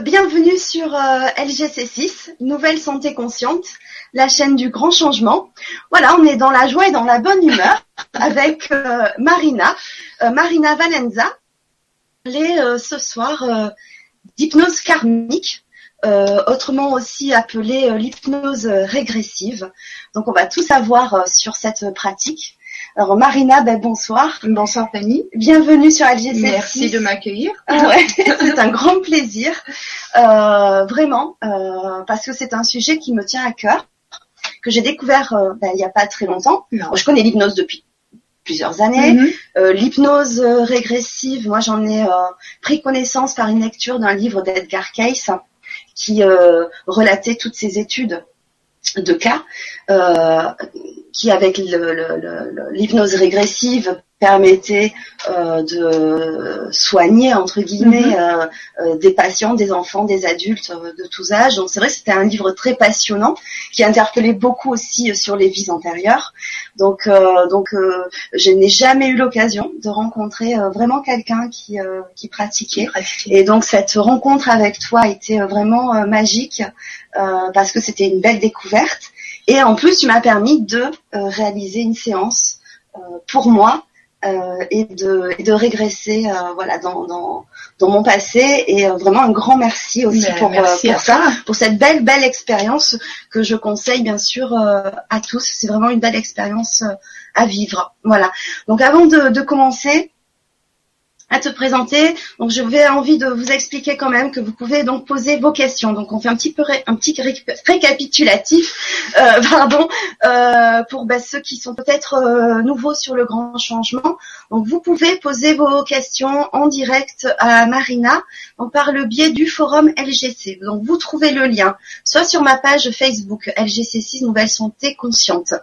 bienvenue sur euh, LGC6, Nouvelle Santé Consciente, la chaîne du grand changement. Voilà, on est dans la joie et dans la bonne humeur avec euh, Marina, euh, Marina Valenza, les ce soir d'hypnose karmique, autrement aussi appelée l'hypnose régressive. Donc on va tout savoir sur cette pratique. Alors Marina, ben, bonsoir. Bonsoir Fanny. Bienvenue sur LGC. Merci de m'accueillir. Ah ouais, c'est un grand plaisir, euh, vraiment, euh, parce que c'est un sujet qui me tient à cœur, que j'ai découvert euh, ben, il n'y a pas très longtemps. je connais l'hypnose depuis plusieurs années. Mm-hmm. l'hypnose régressive, moi j'en ai pris connaissance par une lecture d'un livre d'Edgar Cayce qui relatait toutes ces études de cas qui avec l'hypnose régressive permettait euh, de soigner entre guillemets mhm. euh, euh, des patients, des enfants, des adultes de tous âges. Donc c'est vrai que c'était un livre très passionnant qui interpellait beaucoup aussi sur les vies antérieures. Donc donc je n'ai jamais eu l'occasion de rencontrer vraiment quelqu'un qui qui pratiquait. Et donc cette rencontre avec toi a été vraiment magique parce que c'était une belle découverte. Et en plus, tu m'as permis de réaliser une séance pour moi euh, et, de, et de régresser euh, voilà dans, dans, dans mon passé et euh, vraiment un grand merci aussi pour, pour ça, pour cette belle belle expérience que je conseille bien sûr à tous. C'est vraiment une belle expérience à vivre. Voilà. Donc avant de, de commencer, à te présenter. Donc je vais envie de vous expliquer quand même que vous pouvez donc poser vos questions. Donc on fait un petit peu un petit récapitulatif, euh, pardon, euh, pour bah, ceux qui sont peut-être euh, nouveaux sur le grand changement. Donc vous pouvez poser vos questions en direct à Marina donc, par le biais du forum LGC. Donc vous trouvez le lien soit sur ma page Facebook LGC6 Nouvelle Santé Consciente,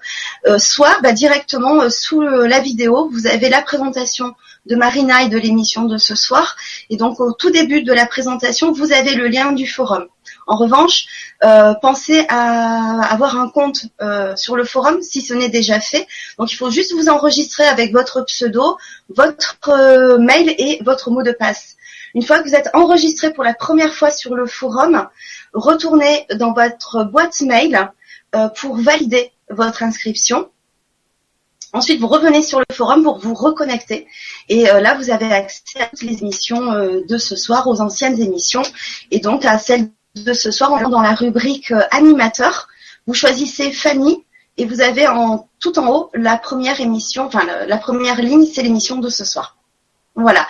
soit bah, directement sous la vidéo. Vous avez la présentation de Marina et de l'émission de ce soir. Et donc au tout début de la présentation, vous avez le lien du forum. En revanche, euh, pensez à avoir un compte euh, sur le forum si ce n'est déjà fait. Donc il faut juste vous enregistrer avec votre pseudo, votre euh, mail et votre mot de passe. Une fois que vous êtes enregistré pour la première fois sur le forum, retournez dans votre boîte mail pour valider votre inscription. Ensuite, vous revenez sur le forum pour vous reconnecter. Et euh, là, vous avez accès à toutes les émissions euh, de ce soir, aux anciennes émissions, et donc à celle de ce soir, dans la rubrique euh, animateur. Vous choisissez Fanny et vous avez en tout en haut la première émission, enfin la première ligne, c'est l'émission de ce soir. Voilà.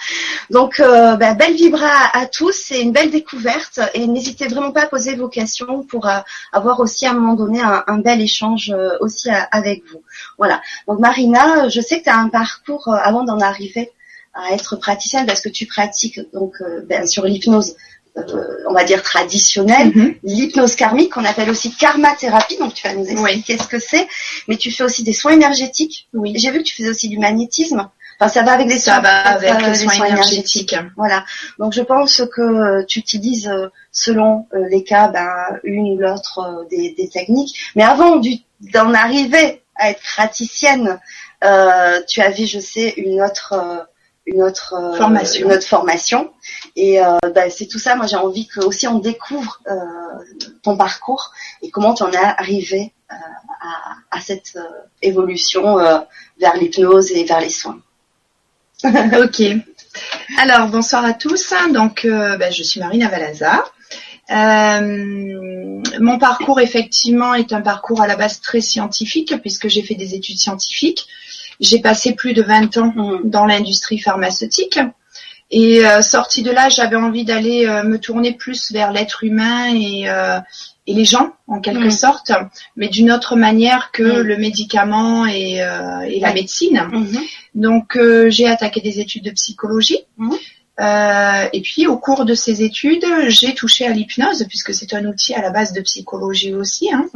Donc, euh, bah, belle vibra à, tous, c'est une belle découverte et n'hésitez vraiment pas à poser vos questions pour euh, avoir aussi à un moment donné un, bel échange euh, aussi avec vous. Voilà. Donc, Marina, je sais que tu as un parcours avant d'en arriver à être praticienne parce que tu pratiques donc ben, sur l'hypnose. on va dire traditionnelle, mm-hmm. l'hypnose karmique qu'on appelle aussi karma thérapie, donc tu vas nous expliquer ce que c'est, mais tu fais aussi des soins énergétiques. Oui. J'ai vu que tu faisais aussi du magnétisme ça va avec les soins, avec les soins, énergétiques. Voilà. Donc je pense que euh, tu utilises euh, selon euh, les cas ben, une ou l'autre des, techniques. Mais avant d'en arriver à être praticienne, tu avais, je sais, une autre une autre formation. une autre formation. Et ben, c'est tout ça. Moi, j'ai envie que aussi on découvre ton parcours et comment tu en es arrivé à, à, cette évolution vers l'hypnose et vers les soins. ok. Alors, bonsoir à tous. Donc, euh, ben, je suis Marina Valaza. Euh, mon parcours, effectivement, est un parcours à la base très scientifique, puisque j'ai fait des études scientifiques. J'ai passé plus de 20 ans dans l'industrie pharmaceutique. Et euh, sortie de là, j'avais envie d'aller me tourner plus vers l'être humain et, et les gens en quelque mm. sorte, mais d'une autre manière que mm. le médicament et, euh, et la médecine. Mm-hmm. Donc euh, j'ai attaqué des études de psychologie. Mm. Euh, et puis au cours de ces études, j'ai touché à l'hypnose puisque c'est un outil à la base de psychologie aussi. Hein.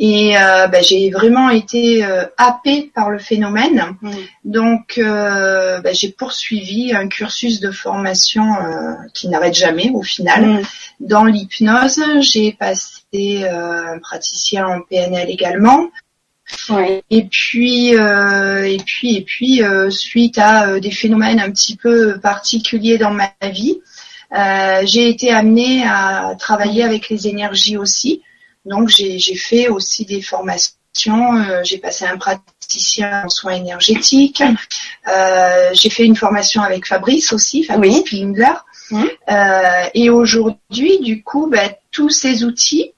Et euh, bah, j'ai vraiment été euh, happée par le phénomène. Mm. Donc euh, bah, j'ai poursuivi un cursus de formation qui n'arrête jamais au final. Mm. Dans l'hypnose, j'ai passé un praticien en PNL également. Et puis, et puis, et puis, suite à des phénomènes un petit peu particuliers dans ma vie, Euh, j'ai été amenée à travailler avec les énergies aussi. Donc j'ai fait aussi des formations. Euh, j'ai passé un praticien en soins énergétiques. Euh, j'ai fait une formation avec Fabrice aussi, Fabrice oui. et aujourd'hui, du coup, ben, tous ces outils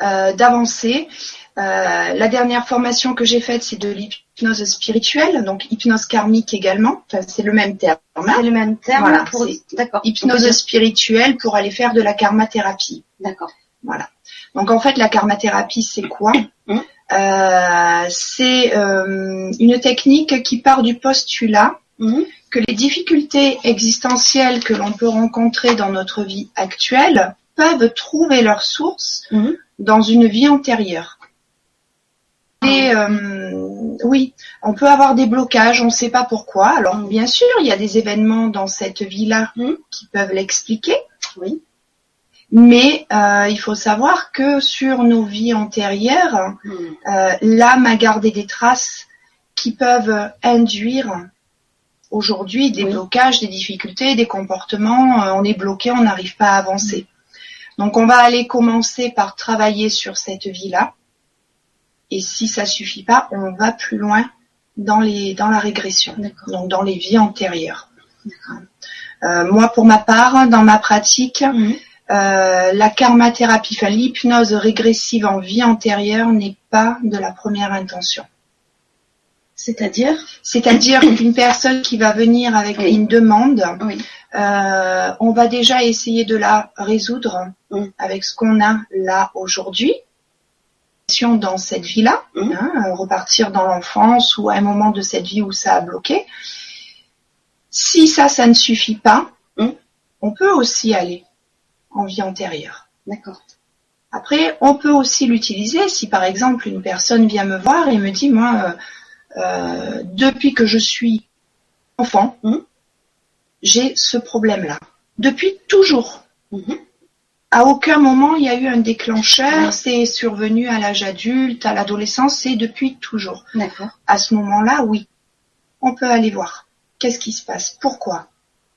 d'avancer. la dernière formation que j'ai faite, c'est de l'hypnose spirituelle, donc hypnose karmique également. Enfin, c'est le même terme. Hein. C'est le même terme. Voilà, pour... D'accord. Hypnose spirituelle pour aller faire de la karmathérapie. D'accord. Voilà. Donc en fait, la karmathérapie, c'est quoi? Mmh. euh, C'est euh, une technique qui part du postulat mmh. que les difficultés existentielles que l'on peut rencontrer dans notre vie actuelle peuvent trouver leur source mmh. dans une vie antérieure. Et euh, oui, on peut avoir des blocages, on ne sait pas pourquoi. Alors bien sûr, il y a des événements dans cette vie-là qui peuvent l'expliquer. Oui. Mais euh, il faut savoir que sur nos vies antérieures, hmm. euh, l'âme a gardé des traces qui peuvent induire aujourd'hui des blocages, des difficultés, des comportements. Euh, on est bloqué, on n'arrive pas à avancer. Donc on va aller commencer par travailler sur cette vie-là. Et si ça suffit pas, on va plus loin dans les dans la régression, donc dans les vies antérieures. moi, pour ma part, dans ma pratique, hmm. Euh, la karmathérapie, enfin l'hypnose régressive en vie antérieure n'est pas de la première intention. C'est-à-dire? C'est-à-dire qu'une personne qui va venir avec une demande, euh, on va déjà essayer de la résoudre mm. avec ce qu'on a là aujourd'hui dans cette vie-là, mm. hein, repartir dans l'enfance ou à un moment de cette vie où ça a bloqué. Si ça, ça ne suffit pas, mm. on peut aussi aller en vie antérieure. D'accord. Après, on peut aussi l'utiliser si par exemple une personne vient me voir et me dit moi, euh, euh, depuis que je suis enfant, hmm, j'ai ce problème-là. Depuis toujours. Hmm. À aucun moment il y a eu un déclencheur, c'est survenu à l'âge adulte, à l'adolescence, c'est depuis toujours. D'accord. À ce moment-là, oui, on peut aller voir. Qu'est-ce qui se passe? Pourquoi?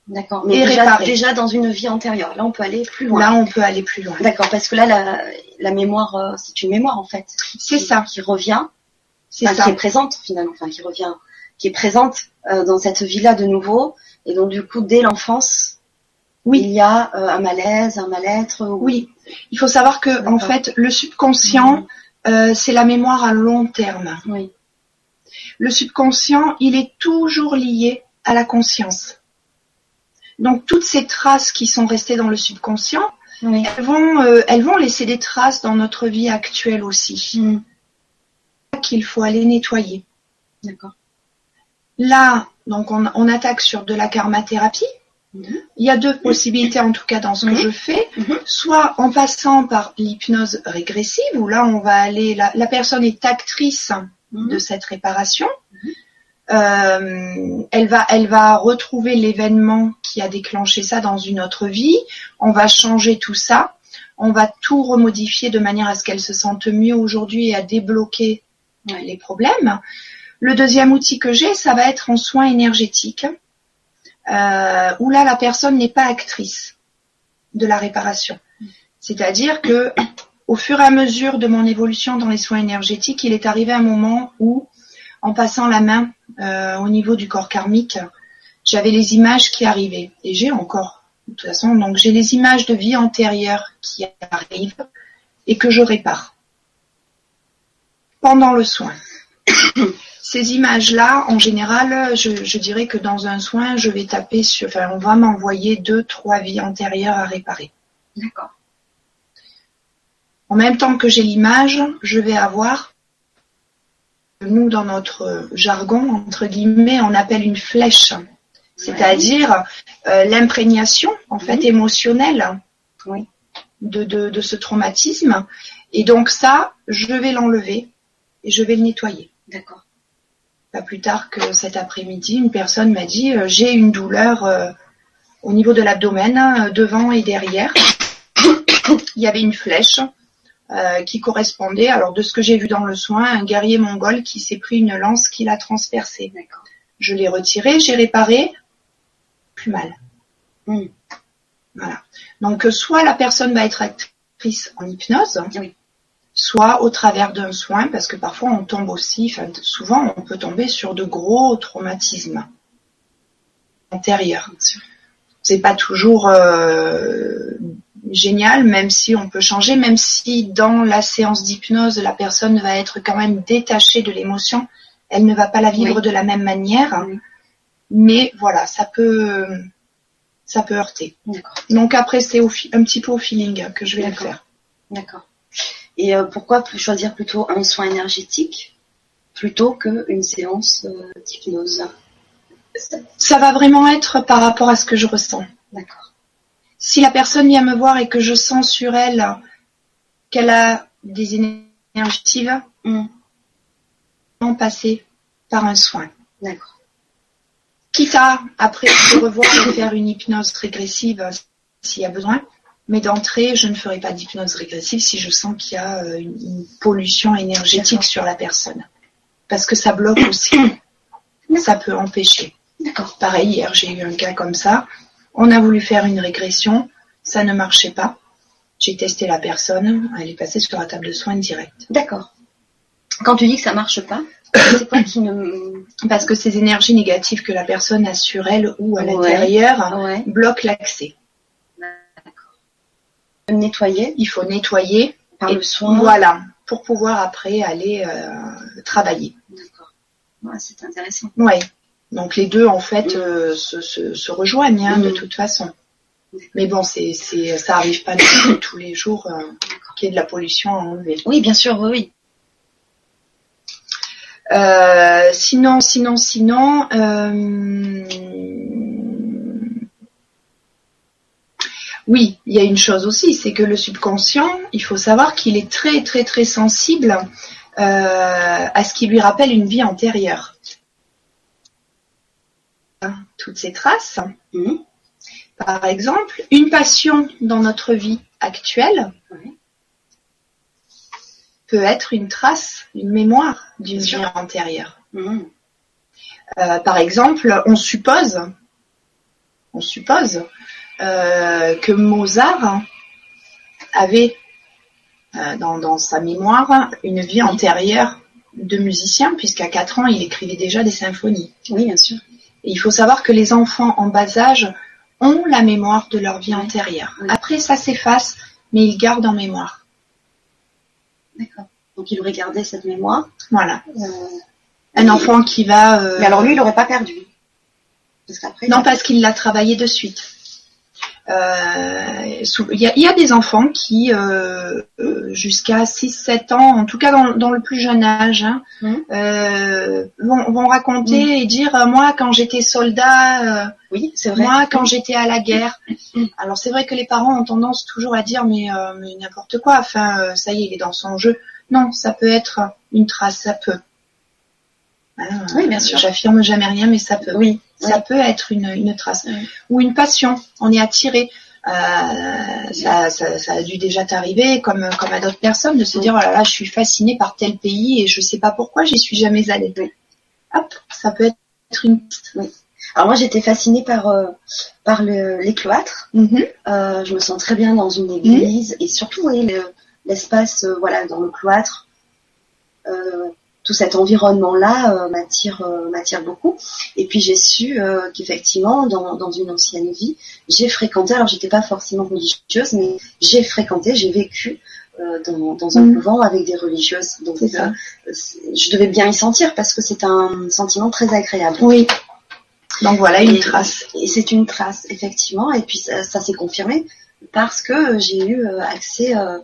D'accord. Mais déjà, déjà, dans une vie antérieure. Là, on peut aller plus loin. Là, on peut aller plus loin. D'accord, parce que là, la, la mémoire, euh, c'est une mémoire en fait. C'est ça. Qui revient. C'est ça. Qui est présente finalement, enfin qui revient, qui est présente euh, dans cette vie-là de nouveau. Et donc du coup, dès l'enfance, oui. il y a euh, un malaise, un mal-être. Oui. Il faut savoir que en fait, le subconscient, mmh. c'est la mémoire à long terme. Oui. Le subconscient, il est toujours lié à la conscience. Donc toutes ces traces qui sont restées dans le subconscient, elles, vont, euh, elles vont laisser des traces dans notre vie actuelle aussi. Mm. Qu'il faut aller nettoyer. D'accord. Là, donc on, attaque sur de la karmathérapie. Mm-hmm. Il y a deux possibilités en tout cas dans ce que mm-hmm. je fais, mm-hmm. soit en passant par l'hypnose régressive où là on va aller, la, la personne est actrice de cette réparation. Euh, elle va, elle va retrouver l'événement qui a déclenché ça dans une autre vie. On va changer tout ça. On va tout remodifier de manière à ce qu'elle se sente mieux aujourd'hui et à débloquer les problèmes. Le deuxième outil que j'ai, ça va être en soins énergétiques, euh, où là la personne n'est pas actrice de la réparation. C'est-à-dire que au fur et à mesure de mon évolution dans les soins énergétiques, il est arrivé un moment où en passant la main euh, au niveau du corps karmique, j'avais les images qui arrivaient. Et j'ai encore, de toute façon, donc j'ai les images de vie antérieure qui arrivent et que je répare pendant le soin. Ces images-là, en général, je, dirais que dans un soin, je vais taper sur, enfin, on va m'envoyer deux, trois vies antérieures à réparer. D'accord. En même temps que j'ai l'image, je vais avoir nous, dans notre jargon, entre guillemets, on appelle une flèche, c'est-à-dire euh, l'imprégnation, en fait, émotionnelle de, de, ce traumatisme. Et donc ça, je vais l'enlever et je vais le nettoyer. D'accord. Pas plus tard que cet après-midi, une personne m'a dit euh, j'ai une douleur euh, au niveau de l'abdomen, devant et derrière. Il y avait une flèche euh, qui correspondait, alors de ce que j'ai vu dans le soin, un guerrier mongol qui s'est pris une lance qui l'a transpercé. Je l'ai retiré, j'ai réparé, plus mal. Mm. Voilà. Donc, soit la personne va être actrice en hypnose, Oui. soit au travers d'un soin, parce que parfois on tombe aussi, enfin, souvent on peut tomber sur de gros traumatismes antérieurs. C'est pas toujours euh, génial, même si on peut changer, même si dans la séance d'hypnose, la personne va être quand même détachée de l'émotion, elle ne va pas la vivre Oui. de la même manière. Oui. Mais voilà, ça peut, ça peut heurter. Donc après, c'est un petit peu au feeling que je vais le faire. D'accord. Et euh, pourquoi choisir plutôt un soin énergétique plutôt qu'une séance euh, d'hypnose? Ça va vraiment être par rapport à ce que je ressens. D'accord. Si la personne vient me voir et que je sens sur elle qu'elle a des énergies négatives, on passer par un soin. D'accord. Quitte à, après, se revoir et faire une hypnose régressive s'il y a besoin. Mais d'entrée, je ne ferai pas d'hypnose régressive si je sens qu'il y a euh, une, une pollution énergétique sur la personne. Parce que ça bloque aussi. Ça peut empêcher. D'accord. Pareil, hier, j'ai eu un cas comme ça. On a voulu faire une régression. Ça ne marchait pas. J'ai testé la personne. Elle est passée sur la table de soins direct. D'accord. Quand tu dis que ça marche pas, c'est quoi qui ne... Parce que ces énergies négatives que la personne a sur elle ou à Ouais. l'intérieur Ouais. bloquent l'accès. Nettoyer Il faut nettoyer. par Et le soin. Voilà. Pour pouvoir après aller euh, travailler. D'accord. Ouais, c'est intéressant. Ouais. Donc les deux en fait euh, se, se, se rejoignent hein, de Mm. toute façon. Mais bon, c'est c'est ça arrive pas tous les jours euh, qu'il y ait de la pollution à enlever. Oui, bien sûr, oui, oui. Euh, sinon, sinon, sinon. euh, Oui, il y a une chose aussi, c'est que le subconscient, il faut savoir qu'il est très très très sensible euh, à ce qui lui rappelle une vie antérieure. Toutes ces traces, Mhm. par exemple, une passion dans notre vie actuelle Ouais. peut être une trace, une mémoire d'une vie antérieure. Mhm. Euh, par exemple, on suppose, on suppose euh, que Mozart avait euh, dans, dans sa mémoire une vie antérieure de musicien, puisqu'à 4 ans, il écrivait déjà des symphonies. Oui, bien sûr. Il faut savoir que les enfants en bas âge ont la mémoire de leur vie Oui. antérieure. Oui. Après, ça s'efface, mais ils gardent en mémoire. D'accord. Donc il aurait gardé cette mémoire. Voilà. Euh, Un enfant qui va... euh, Mais alors lui, il l'aurait pas perdu. Parce. Non, parce qu'il l'a travaillé de suite. Euh, Il y, y a des enfants qui, euh, euh, jusqu'à 6-7 ans, en tout cas dans, dans le plus jeune âge, hein, euh, vont, vont raconter Mhm. et dire moi quand j'étais soldat, euh, Oui, c'est vrai. moi quand j'étais à la guerre. Alors c'est vrai que les parents ont tendance toujours à dire mais, euh, mais n'importe quoi, enfin euh, ça y est, il est dans son jeu. Non, ça peut être une trace, ça peut. Hein, Oui, bien sûr. J'affirme jamais rien, mais ça peut. Oui. Ça peut être une, une trace. Oui. Ou une passion. On est attiré. Euh, ça, ça, ça a dû déjà t'arriver, comme, comme à d'autres personnes, de se Oui. dire, oh là là, je suis fascinée par tel pays et je sais pas pourquoi j'y suis jamais allée. Oui. Hop, ça peut être une piste. Alors moi, j'étais fascinée par euh, par le- les cloîtres. Euh, je me sens très bien dans une église et surtout oui, le- l'espace euh, voilà dans le cloître. Tout cet environnement-là euh, m'attire euh, m'attire beaucoup. Et puis j'ai su euh, qu'effectivement dans, dans une ancienne vie, j'ai fréquenté. Alors j'étais pas forcément religieuse, mais j'ai fréquenté, j'ai vécu euh, dans, dans un Mhm. couvent avec des religieuses. Donc euh, je devais bien y sentir parce que c'est un sentiment très agréable. Oui. Donc voilà une Et- trace. Et c'est une trace, effectivement. Et puis ça, ça s'est confirmé parce que j'ai eu accès, euh,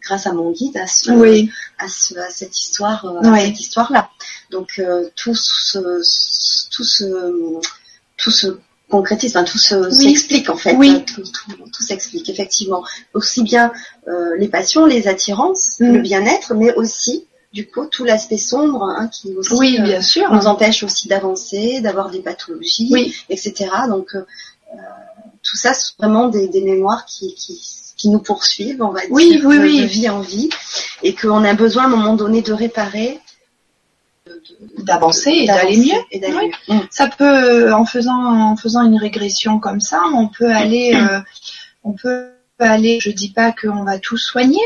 grâce à mon guide, à, ce, Oui. à, ce- à cette histoire, euh, Oui. à cette histoire-là. Donc euh, tout ce, tout ce, tout se concrétise, enfin, tout se- Oui. s'explique en fait. Oui. Tout, tout- tout s'explique effectivement. Aussi bien euh, les passions, les attirances, Mm. le bien-être, mais aussi du coup tout l'aspect sombre hein, qui aussi Oui, euh, bien sûr. nous empêche aussi d'avancer, d'avoir des pathologies, Oui. etc. Donc euh, tout ça, c'est vraiment des, des mémoires qui, qui, qui nous poursuivent, on va dire, Oui, oui, de, oui. de vie en vie, et qu'on a besoin à un moment donné de réparer d'avancer et d'aller mieux. Et d'aller Oui. mieux. Mm. Ça peut, en faisant, en faisant une régression comme ça, on peut aller, euh, on peut aller. Je dis pas qu'on va tout soigner,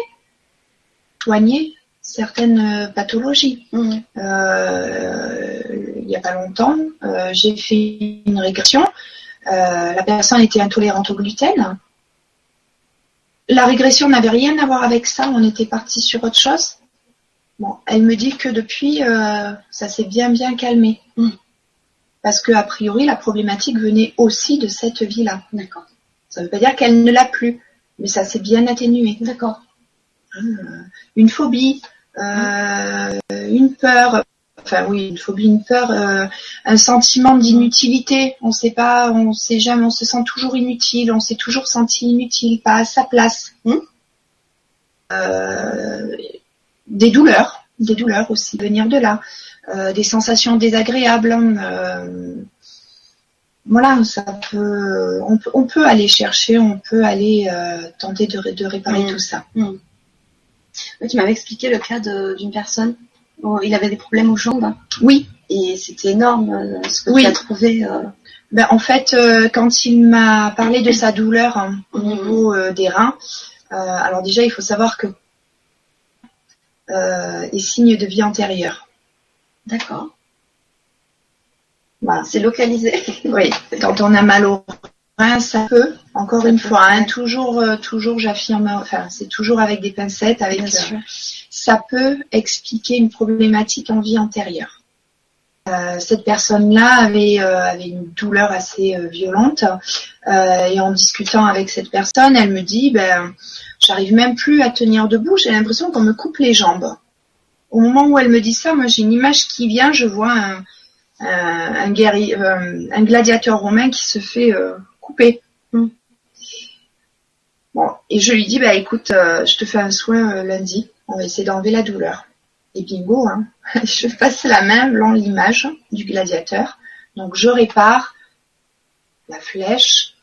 soigner certaines euh, pathologies. Mm. Euh, il n'y a pas longtemps, euh, j'ai fait une régression. Euh, la personne était intolérante au gluten. La régression n'avait rien à voir avec ça. On était parti sur autre chose. Bon, elle me dit que depuis, euh, ça s'est bien bien calmé. Mm. Parce que a priori, la problématique venait aussi de cette vie-là. D'accord. Ça ne veut pas dire qu'elle ne l'a plus, mais ça s'est bien atténué. D'accord. Une phobie, euh, une peur, enfin oui, une phobie, une peur, euh, un sentiment d'inutilité. On sait pas, on sait jamais, on se sent toujours inutile, on s'est toujours senti inutile, pas à sa place. Mm. Euh, des douleurs, des douleurs aussi venir de là, Euh, des sensations désagréables. euh, voilà, ça peut, on peut, on peut aller chercher, on peut aller tenter de, ré- de réparer Mm. tout ça. Oui, tu m'avais expliqué le cas d'une personne. Il avait des problèmes aux jambes Oui, et c'était énorme euh, ce que Oui. tu as trouvé. euh, Ben, en fait, euh, quand il m'a parlé de sa douleur hein, au Mhm. niveau des reins, alors déjà, il faut savoir que est signe de vie antérieure. D'accord. Voilà. C'est localisé. Oui, quand on a mal au rein, ça peut. Encore Ça une peut, fois, hein, ouais. toujours, euh, toujours, j'affirme, enfin, c'est toujours avec des pincettes, avec. Bien euh, ça peut expliquer une problématique en vie antérieure. Euh, cette personne-là avait, avait une douleur assez violente et en discutant avec cette personne, elle me dit ben j'arrive même plus à tenir debout, j'ai l'impression qu'on me coupe les jambes. Au moment où elle me dit ça, moi j'ai une image qui vient, je vois un, un, un guerrier, un gladiateur romain qui se fait euh, couper. Mm. Bon, et je lui dis bah écoute, euh, je te fais un soin euh, lundi, on va essayer d'enlever la douleur. Et bingo, hein, je passe la main dans l'image du gladiateur. Donc je répare la flèche.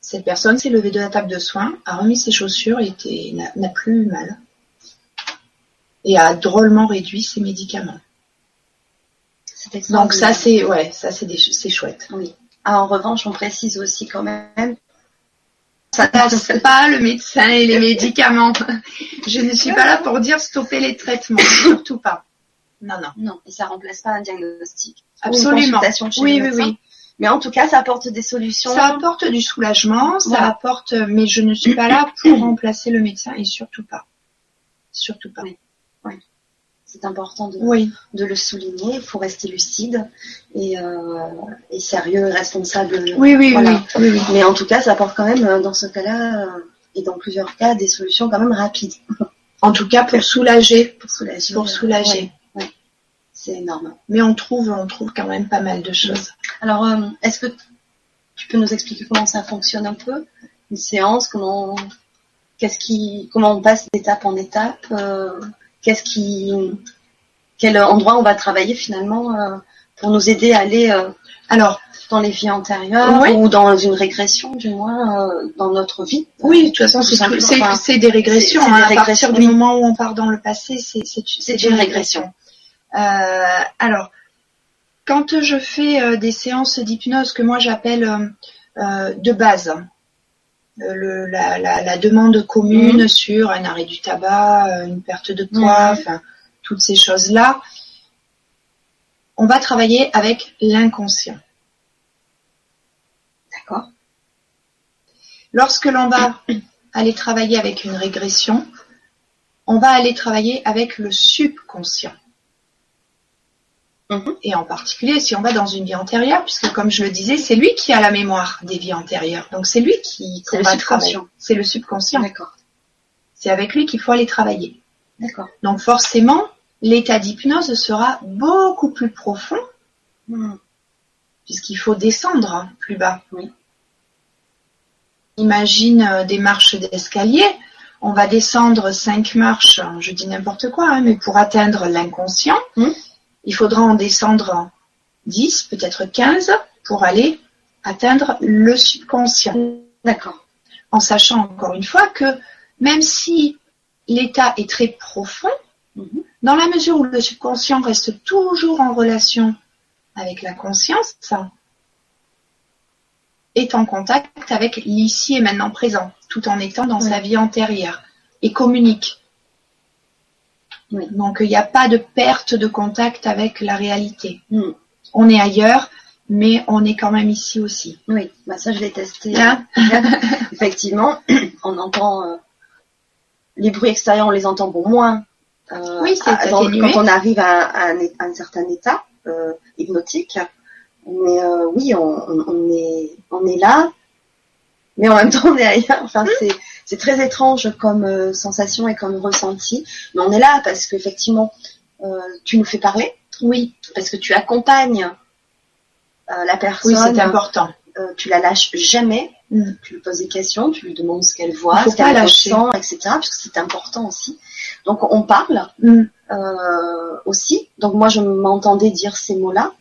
Cette personne s'est levée de la table de soins, a remis ses chaussures et n'a plus eu mal. Et a drôlement réduit ses médicaments. C'est Donc ça c'est ouais, ça c'est chouette. Oui. Ah, en revanche, on précise aussi quand même. Ça passe pas le médecin et les médicaments. Je ne suis pas là pour dire stopper les traitements, surtout pas. Non non. Non, et ça remplace pas un diagnostic. Ou une Absolument. consultation chez Oui le oui oui. Mais en tout cas, ça apporte des solutions. Ça apporte du soulagement, ça Voilà. apporte, mais je ne suis pas là pour remplacer le médecin et surtout pas. Surtout pas. Oui. C'est important de, Oui, de le souligner. Il faut rester lucide et, euh, et sérieux, et responsable. oui, oui, Voilà. oui. Mais en tout cas, ça apporte quand même, euh, dans ce cas-là, euh, et dans plusieurs cas, des solutions quand même rapides En tout cas, pour soulager, pour soulager. pour soulager. ouais, ouais. C'est énorme. Mais on trouve, on trouve quand même pas mal de choses. Alors, euh, est-ce que tu peux nous expliquer comment ça fonctionne un peu Une séance, comment, qu'est-ce qui, comment on passe d'étape en étape euh, Qu'est-ce qui, quel endroit on va travailler finalement euh, pour nous aider à aller euh, Alors, dans les vies antérieures ou dans une régression du moins euh, dans notre vie oui, de toute façon, c'est enfin, des régressions. c'est- hein. des à régressions, partir du oui. moment où on part dans le passé, c'est une régression. Alors, quand je fais des séances d'hypnose que moi j'appelle de base, le- la, la- la demande commune Mhm. sur un arrêt du tabac, euh, une perte de poids, enfin toutes ces choses-là, on va travailler avec l'inconscient. D'accord? Lorsque l'on va aller travailler avec une régression, on va aller travailler avec le subconscient. Mhm. Et en particulier si on va dans une vie antérieure, puisque comme je le disais, c'est lui qui a la mémoire des vies antérieures. Donc c'est lui qui C'est le subconscient. C'est le subconscient. D'accord. C'est avec lui qu'il faut aller travailler. D'accord. Donc forcément, l'état d'hypnose sera beaucoup plus profond, Hmm. puisqu'il faut descendre plus bas. Oui. Imagine euh, des marches d'escalier. On va descendre cinq marches, je dis n'importe quoi, hein, mais pour atteindre l'inconscient, Hmm. Il faudra en descendre 10, peut-être 15, pour aller atteindre le subconscient. D'accord. En sachant encore une fois que même si l'état est très profond, Mhm. Dans la mesure où le subconscient reste toujours en relation avec la conscience, est en contact avec l'ici et maintenant présent, tout en étant dans sa vie antérieure, et communique. Donc il n'y a pas de perte de contact avec la réalité. Mm. On est ailleurs, mais on est quand même ici aussi. Oui, bah ça je l'ai testé. Hein Effectivement, on entend euh, les bruits extérieurs, on les entend beaucoup moins. Euh, oui, c'est quand on arrive à, un, certain état euh, hypnotique. Mais oui, on, est on est là, mais en même temps on est ailleurs. Enfin, hmm. c'est très étrange comme sensation et comme ressenti. Mais on est là parce qu'effectivement, tu nous fais parler. Oui. Parce que tu accompagnes euh, la personne. Oui, c'est important. Euh, tu la lâches jamais. Mm. Tu lui poses des questions, tu lui demandes ce qu'elle voit, ce qu'elle ressent, etc. Parce que c'est important aussi. Donc on parle mm. euh, aussi. Donc moi je m'entendais dire ces mots-là.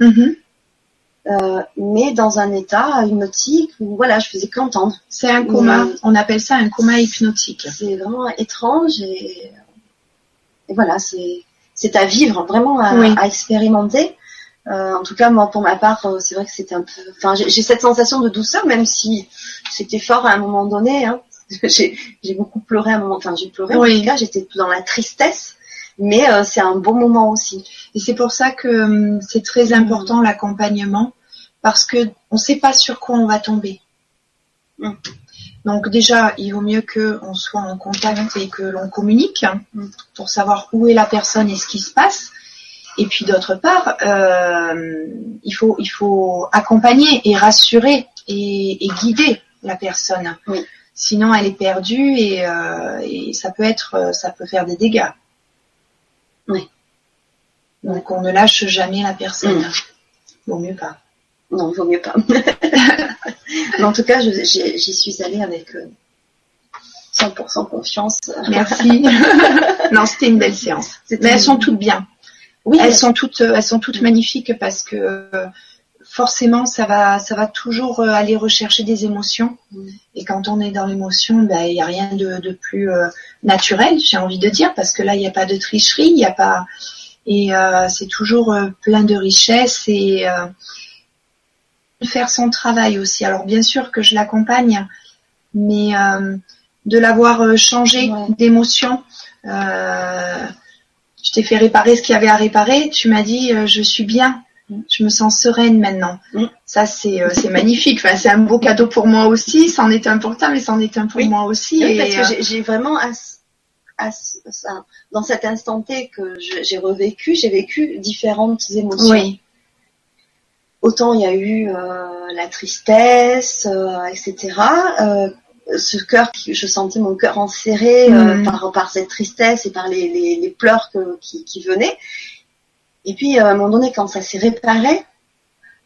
Mm-hmm. mais dans un état hypnotique où voilà, je faisais qu'entendre. C'est un coma, on appelle ça un coma hypnotique. C'est vraiment étrange et, et voilà, c'est à vivre, vraiment à expérimenter. Euh, en tout cas, moi, pour ma part, euh, c'est vrai que c'était un peu. Enfin, j'ai cette sensation de douceur, même si c'était fort à un moment donné. Hein. j'ai beaucoup pleuré à un moment. Enfin, j'ai pleuré. En tout cas, j'étais dans la tristesse, mais euh, c'est un bon moment aussi. Et c'est pour ça que hum, c'est très important l'accompagnement, parce que on ne sait pas sur quoi on va tomber. Hum. Donc déjà, il vaut mieux que on soit en contact et que l'on communique hein, hum. pour savoir où est la personne et ce qui se passe. Et puis d'autre part, euh, il faut il faut accompagner et rassurer et, guider la personne. Sinon, elle est perdue euh, et, ça peut être ça peut faire des dégâts. Donc on ne lâche jamais la personne. Mm. Vaut mieux pas. Non, vaut mieux pas. Mais en tout cas, j'y suis allée avec 100% euh, confiance. Merci. non, c'était une belle séance. Mais elles sont toutes bien. Oui, elles sont toutes, elles sont toutes magnifiques parce que forcément, ça va, ça va toujours euh, aller rechercher des émotions. Mm. Et quand on est dans l'émotion, ben, il n'y a rien de, plus euh, naturel, j'ai envie de dire, parce que là, il n'y a pas de tricherie, il n'y a pas, et euh, c'est toujours plein de richesses et faire son travail aussi. Alors bien sûr que je l'accompagne, mais de l'avoir changé d'émotion je t'ai fait réparer ce qu'il y avait à réparer. Tu m'as dit, euh, je suis bien. Je me sens sereine maintenant. Mm. Ça, c'est euh, c'est magnifique. Enfin, c'est un beau cadeau pour moi aussi. C'en est un pour toi, mais c'en est un pour moi aussi. Oui, parce que euh, j'ai vraiment dans cet instant T que j'ai revécu, j'ai vécu différentes émotions. Oui. Autant il y a eu la tristesse, etc ce cœur, je sentais mon cœur enserré euh, mm. par, par cette tristesse et par les, les, pleurs qui, qui, venaient. Et puis à un moment donné, quand ça s'est réparé,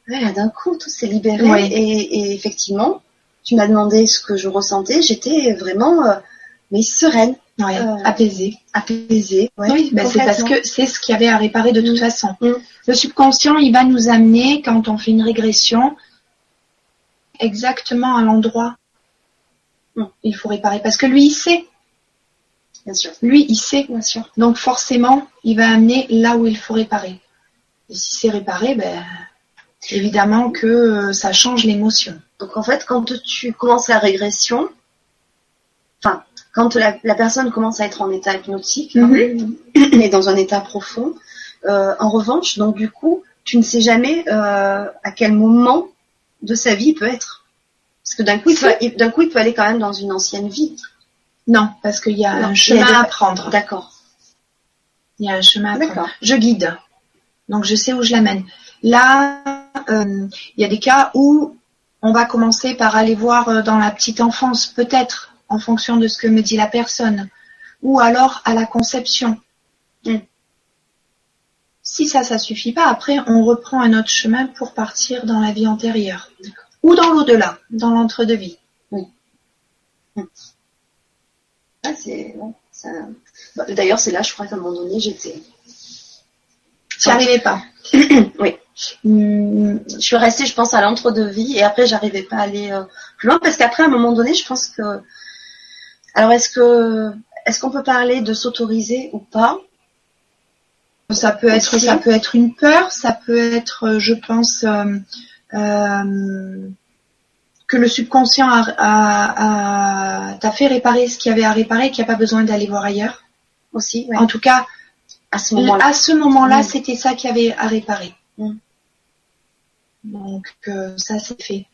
d'un coup tout s'est libéré et, effectivement, tu m'as demandé ce que je ressentais, j'étais vraiment euh, mais sereine. Euh, apaisée. Apaisée. oui, ben, c'est parce que c'est ce qu'il y avait à réparer de toute mm. façon. Mm. Le subconscient, il va nous amener, quand on fait une régression, exactement à l'endroit il faut réparer parce que lui, il sait. Bien sûr. Lui, il sait. Bien sûr. Donc forcément, il va amener là où il faut réparer. Et si c'est réparé, ben, évidemment que euh, ça change l'émotion. Donc en fait, quand tu commences la régression, enfin, quand la, personne commence à être en état hypnotique hein, mhm. et dans un état profond, euh, en revanche, donc du coup, tu ne sais jamais euh, à quel moment de sa vie il peut être. Parce que d'un coup, il peut, d'un coup, il peut aller quand même dans une ancienne vie. Non, parce qu'il y a un chemin à prendre. D'accord. Il y a un chemin à prendre. Je guide. Donc, je sais où je l'amène. Là, euh, il y a des cas où on va commencer par aller voir dans la petite enfance, peut-être, en fonction de ce que me dit la personne. Ou alors à la conception. Hmm. Si ça, ça suffit pas, après, on reprend un autre chemin pour partir dans la vie antérieure ou dans l'au-delà, dans l'entre-deux-vie. Oui. Ah, c'est, bah, D'ailleurs, c'est là, je crois qu'à un moment donné, j'étais. Tu arrivais pas. oui. Hmm, je suis restée, je pense, à l'entre-deux-vie et après, j'arrivais pas à aller euh, plus loin parce qu'après, à un moment donné, je pense que. Alors, est-ce que est-ce qu'on peut parler de s'autoriser ou pas? Ça peut être, ça peut être une peur, ça peut être, je pense, euh, euh, que le subconscient a, a, a t'a fait réparer ce qu'il y avait à réparer, qu'il n'y a pas besoin d'aller voir ailleurs. Aussi, En tout cas, à ce moment-là. à ce moment-là, c'était ça qu'il y avait à réparer. Donc euh, ça c'est fait.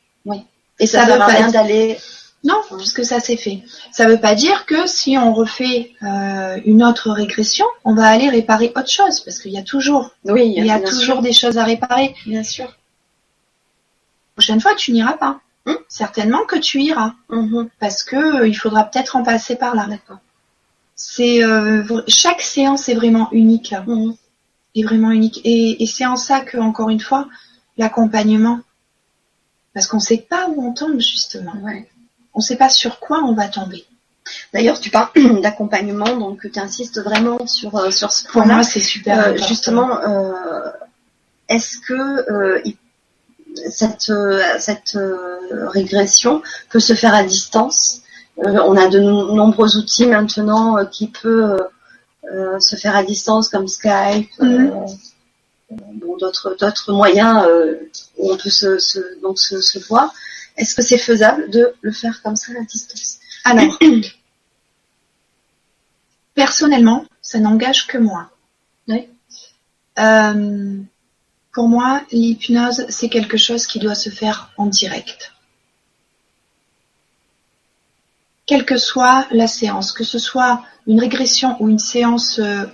Et ça, ne veut pas rien d'aller. Non, puisque ça c'est fait. Ça veut pas dire que si on refait euh, une autre régression, on va aller réparer autre chose, parce qu'il y a toujours, Oui, il y a toujours sûr. des choses à réparer. Bien sûr. La prochaine fois, tu n'iras pas. Hmm. Certainement que tu iras, Mhm. parce que euh, il faudra peut-être en passer par là. D'accord. C'est euh, chaque séance est vraiment unique, Mhm. est vraiment unique, et, et c'est en ça que encore une fois, l'accompagnement, parce qu'on sait pas où on tombe justement, Ouais. On sait pas sur quoi on va tomber. D'ailleurs, tu parles d'accompagnement, donc tu insistes vraiment sur, euh, sur ce Pour point-là. moi, c'est super. Euh, justement, euh, est-ce que euh, cette, cette régression peut se faire à distance? On a de no- nombreux outils maintenant qui peuvent se faire à distance, comme Skype, bon, d'autres d'autres moyens où on peut se, se- donc se, se voir. Est-ce que c'est faisable de le faire comme ça à distance? Alors, personnellement, ça n'engage que moi. Oui. Euh, pour moi, l'hypnose, c'est quelque chose qui doit se faire en direct. Quelle que soit la séance, que ce soit une régression ou une séance euh,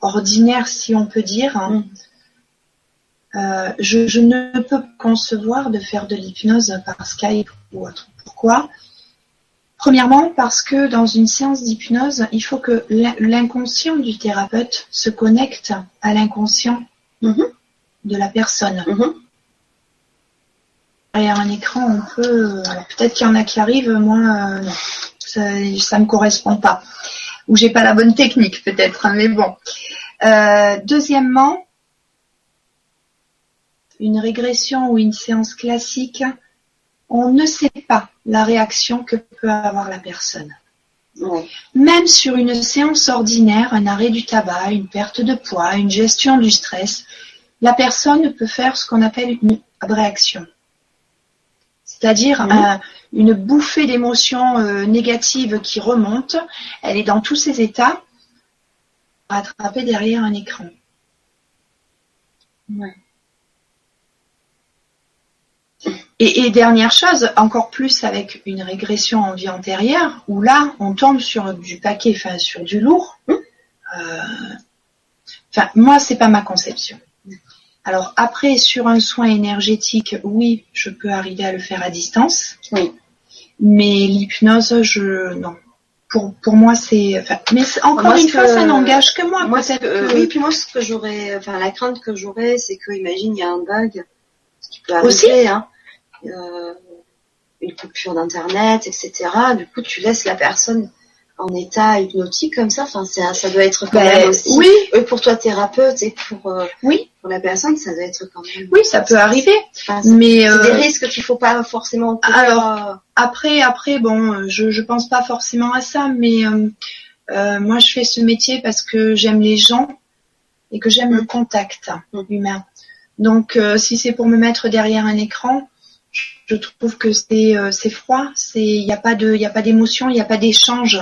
ordinaire, si on peut dire, hein, euh, je, je ne peux concevoir de faire de l'hypnose par Skype ou autre. Pourquoi? Premièrement, parce que dans une séance d'hypnose, il faut que l'in- l'inconscient du thérapeute se connecte à l'inconscient Mhm. de la personne. Mhm. Derrière un écran, on peut. alors Peut-être qu'il y en a qui arrivent, moi, euh, non. Ça, ça me correspond pas. Ou j'ai pas la bonne technique, peut-être, hein, mais bon. Euh, deuxièmement, une régression ou une séance classique, on ne sait pas la réaction que peut avoir la personne. Ouais. Même sur une séance ordinaire, un arrêt du tabac, une perte de poids, une gestion du stress, la personne peut faire ce qu'on appelle une réaction. C'est-à-dire Mhm. un- une bouffée d'émotions euh, négatives qui remonte. Elle est dans tous ses états, rattrapée derrière un écran. Ouais. Et, et dernière chose, encore plus avec une régression en vie antérieure, où là, on tombe sur du paquet, enfin sur du lourd. Mmh. Euh, Enfin, moi, c'est pas ma conception. Alors après, sur un soin énergétique, oui, je peux arriver à le faire à distance, Oui. mais l'hypnose, je non. Pour, pour moi, c'est. Enfin, mais encore Moi, une fois, que- ça n'engage que moi. Moi, Peut-être que, euh, que- oui, puis moi, ce que j'aurais, enfin, la crainte que j'aurais, c'est que, imagine, il y a un bug, ce qui peut Aussi. arriver, hein, euh, une coupure d'internet, etc. Du coup, tu laisses la personne en état hypnotique comme ça. Enfin, c'est- ça doit être quand Ben, même aussi. oui, euh, pour toi, thérapeute, et pour euh, oui, pour la personne, ça doit être quand même. oui, ça peut arriver. Enfin, Mais euh, des risques qu'il faut pas forcément. Alors, Après, après, bon, je je pense pas forcément à ça, mais euh, moi je fais ce métier parce que j'aime les gens et que j'aime le contact Mm. humain. Donc, si c'est pour me mettre derrière un écran, je trouve que c'est euh, c'est froid, c'est il n'y a pas de il y a pas d'émotion, il n'y a pas d'échange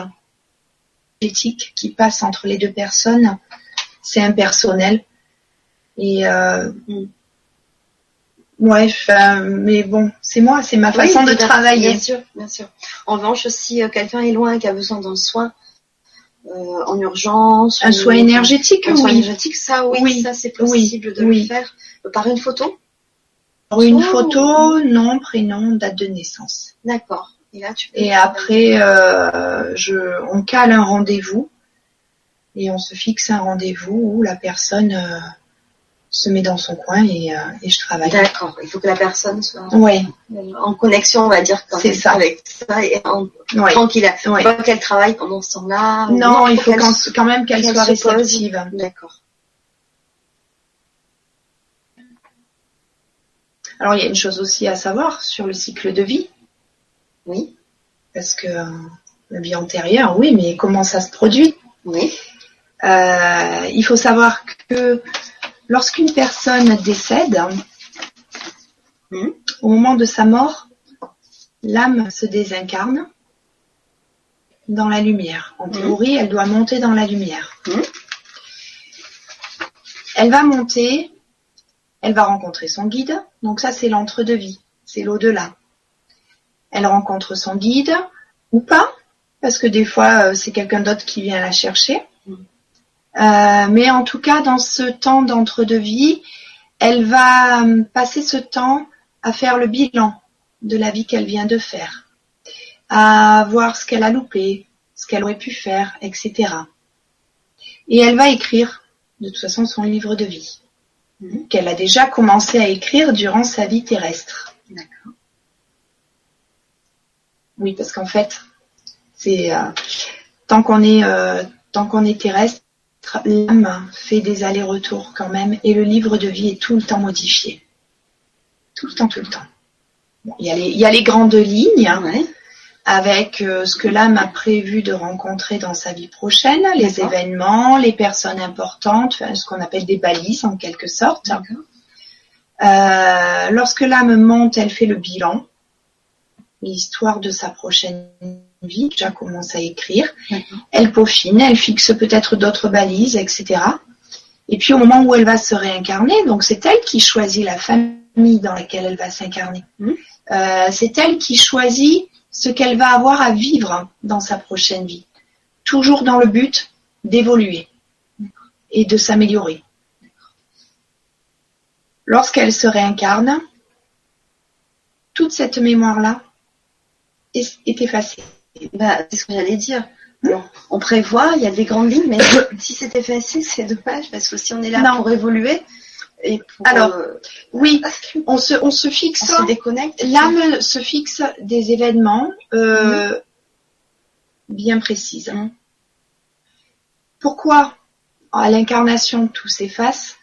éthique qui passe entre les deux personnes. C'est impersonnel et euh, Mm. ouais, mais bon, c'est moi, c'est ma oui, façon de travailler. Bien sûr, bien sûr. En revanche, si euh, quelqu'un est loin et qui a besoin d'un soin euh, en urgence, Un ou- soin énergétique, un soin oui. énergétique, ça, oui, Oui, ça c'est possible de le faire par une photo. Une photo, nom, prénom, date de naissance. D'accord. Et là, tu peux. Et après, euh, je, on cale un rendez-vous et on se fixe un rendez-vous où la personne euh, se met dans son coin et, euh, et je travaille. D'accord. Il faut que la personne soit Ouais, en connexion, on va dire, quand C'est même, ça. avec ça et en, ouais. tranquille. Il ouais. faut pas qu'elle travaille pendant ce temps-là. Non, il faut quand, même qu'elle soit réceptive. D'accord. Alors, il y a une chose aussi à savoir sur le cycle de vie, Oui. parce que euh, la vie antérieure, oui, mais comment ça se produit? Oui. Euh, il faut savoir que lorsqu'une personne décède, Hmm. au moment de sa mort, l'âme se désincarne dans la lumière. En théorie, elle doit monter dans la lumière. Mhm. Elle va monter, elle va rencontrer son guide. Donc ça, c'est l'entre-deux-vie, c'est l'au-delà. Elle rencontre son guide ou pas, parce que des fois, euh, c'est quelqu'un d'autre qui vient la chercher. Mhm. Euh, mais en tout cas, dans ce temps d'entre-deux-vie, elle va euh, passer ce temps à faire le bilan de la vie qu'elle vient de faire, à voir ce qu'elle a loupé, ce qu'elle aurait pu faire, etc. Et elle va écrire, de toute façon, son livre de vie. Qu'elle a déjà commencé à écrire durant sa vie terrestre. D'accord. Oui, parce qu'en fait, c'est euh, tant qu'on est euh, tant qu'on est terrestre, l'âme fait des allers-retours quand même, et le livre de vie est tout le temps modifié, tout le temps, tout le temps. Bon, il y a les il y a les grandes lignes hein, Ouais. Avec euh, ce que l'âme a prévu de rencontrer dans sa vie prochaine, les événements, les personnes importantes, enfin, ce qu'on appelle des balises en quelque sorte. Euh, lorsque l'âme monte, elle fait le bilan, l'histoire de sa prochaine vie, déjà commence à écrire. Elle peaufine, elle fixe peut-être d'autres balises, etc. Et puis au moment où elle va se réincarner, donc c'est elle qui choisit la famille dans laquelle elle va s'incarner. Mhm. Euh, c'est elle qui choisit ce qu'elle va avoir à vivre dans sa prochaine vie. Toujours dans le but d'évoluer et de s'améliorer. Lorsqu'elle se réincarne, toute cette mémoire-là est, est effacée. Bah, c'est ce que j'allais dire. Alors, on prévoit, il y a des grandes lignes, mais si c'est effacé, c'est dommage parce que si on est là Non. pour évoluer et pour Alors, euh, Oui, on se, on se on fixe, se déconnecte. l'âme se fixe des événements euh, bien précises. Mhm. Pourquoi à l'incarnation tout s'efface?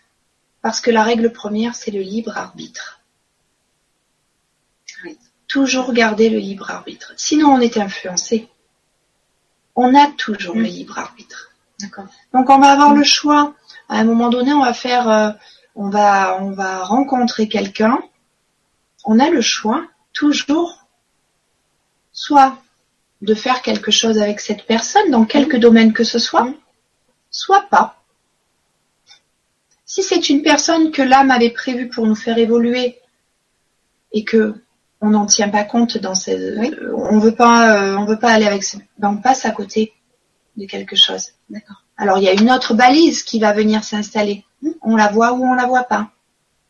Parce que la règle première, c'est le libre arbitre. Oui. Toujours garder le libre arbitre. Sinon, on est influencé. On a toujours Mhm. le libre arbitre. D'accord. Donc on va avoir le choix. À un moment donné, on va faire, euh, on va, on va rencontrer quelqu'un. On a le choix toujours, soit de faire quelque chose avec cette personne dans quelque domaine que ce soit, soit pas. Si c'est une personne que l'âme avait prévue pour nous faire évoluer et que on n'en tient pas compte dans ces, Oui. euh, on veut pas, euh, on veut pas aller avec, ce- ben on passe à côté de quelque chose. D'accord. Alors il y a une autre balise qui va venir s'installer. On la voit ou on la voit pas.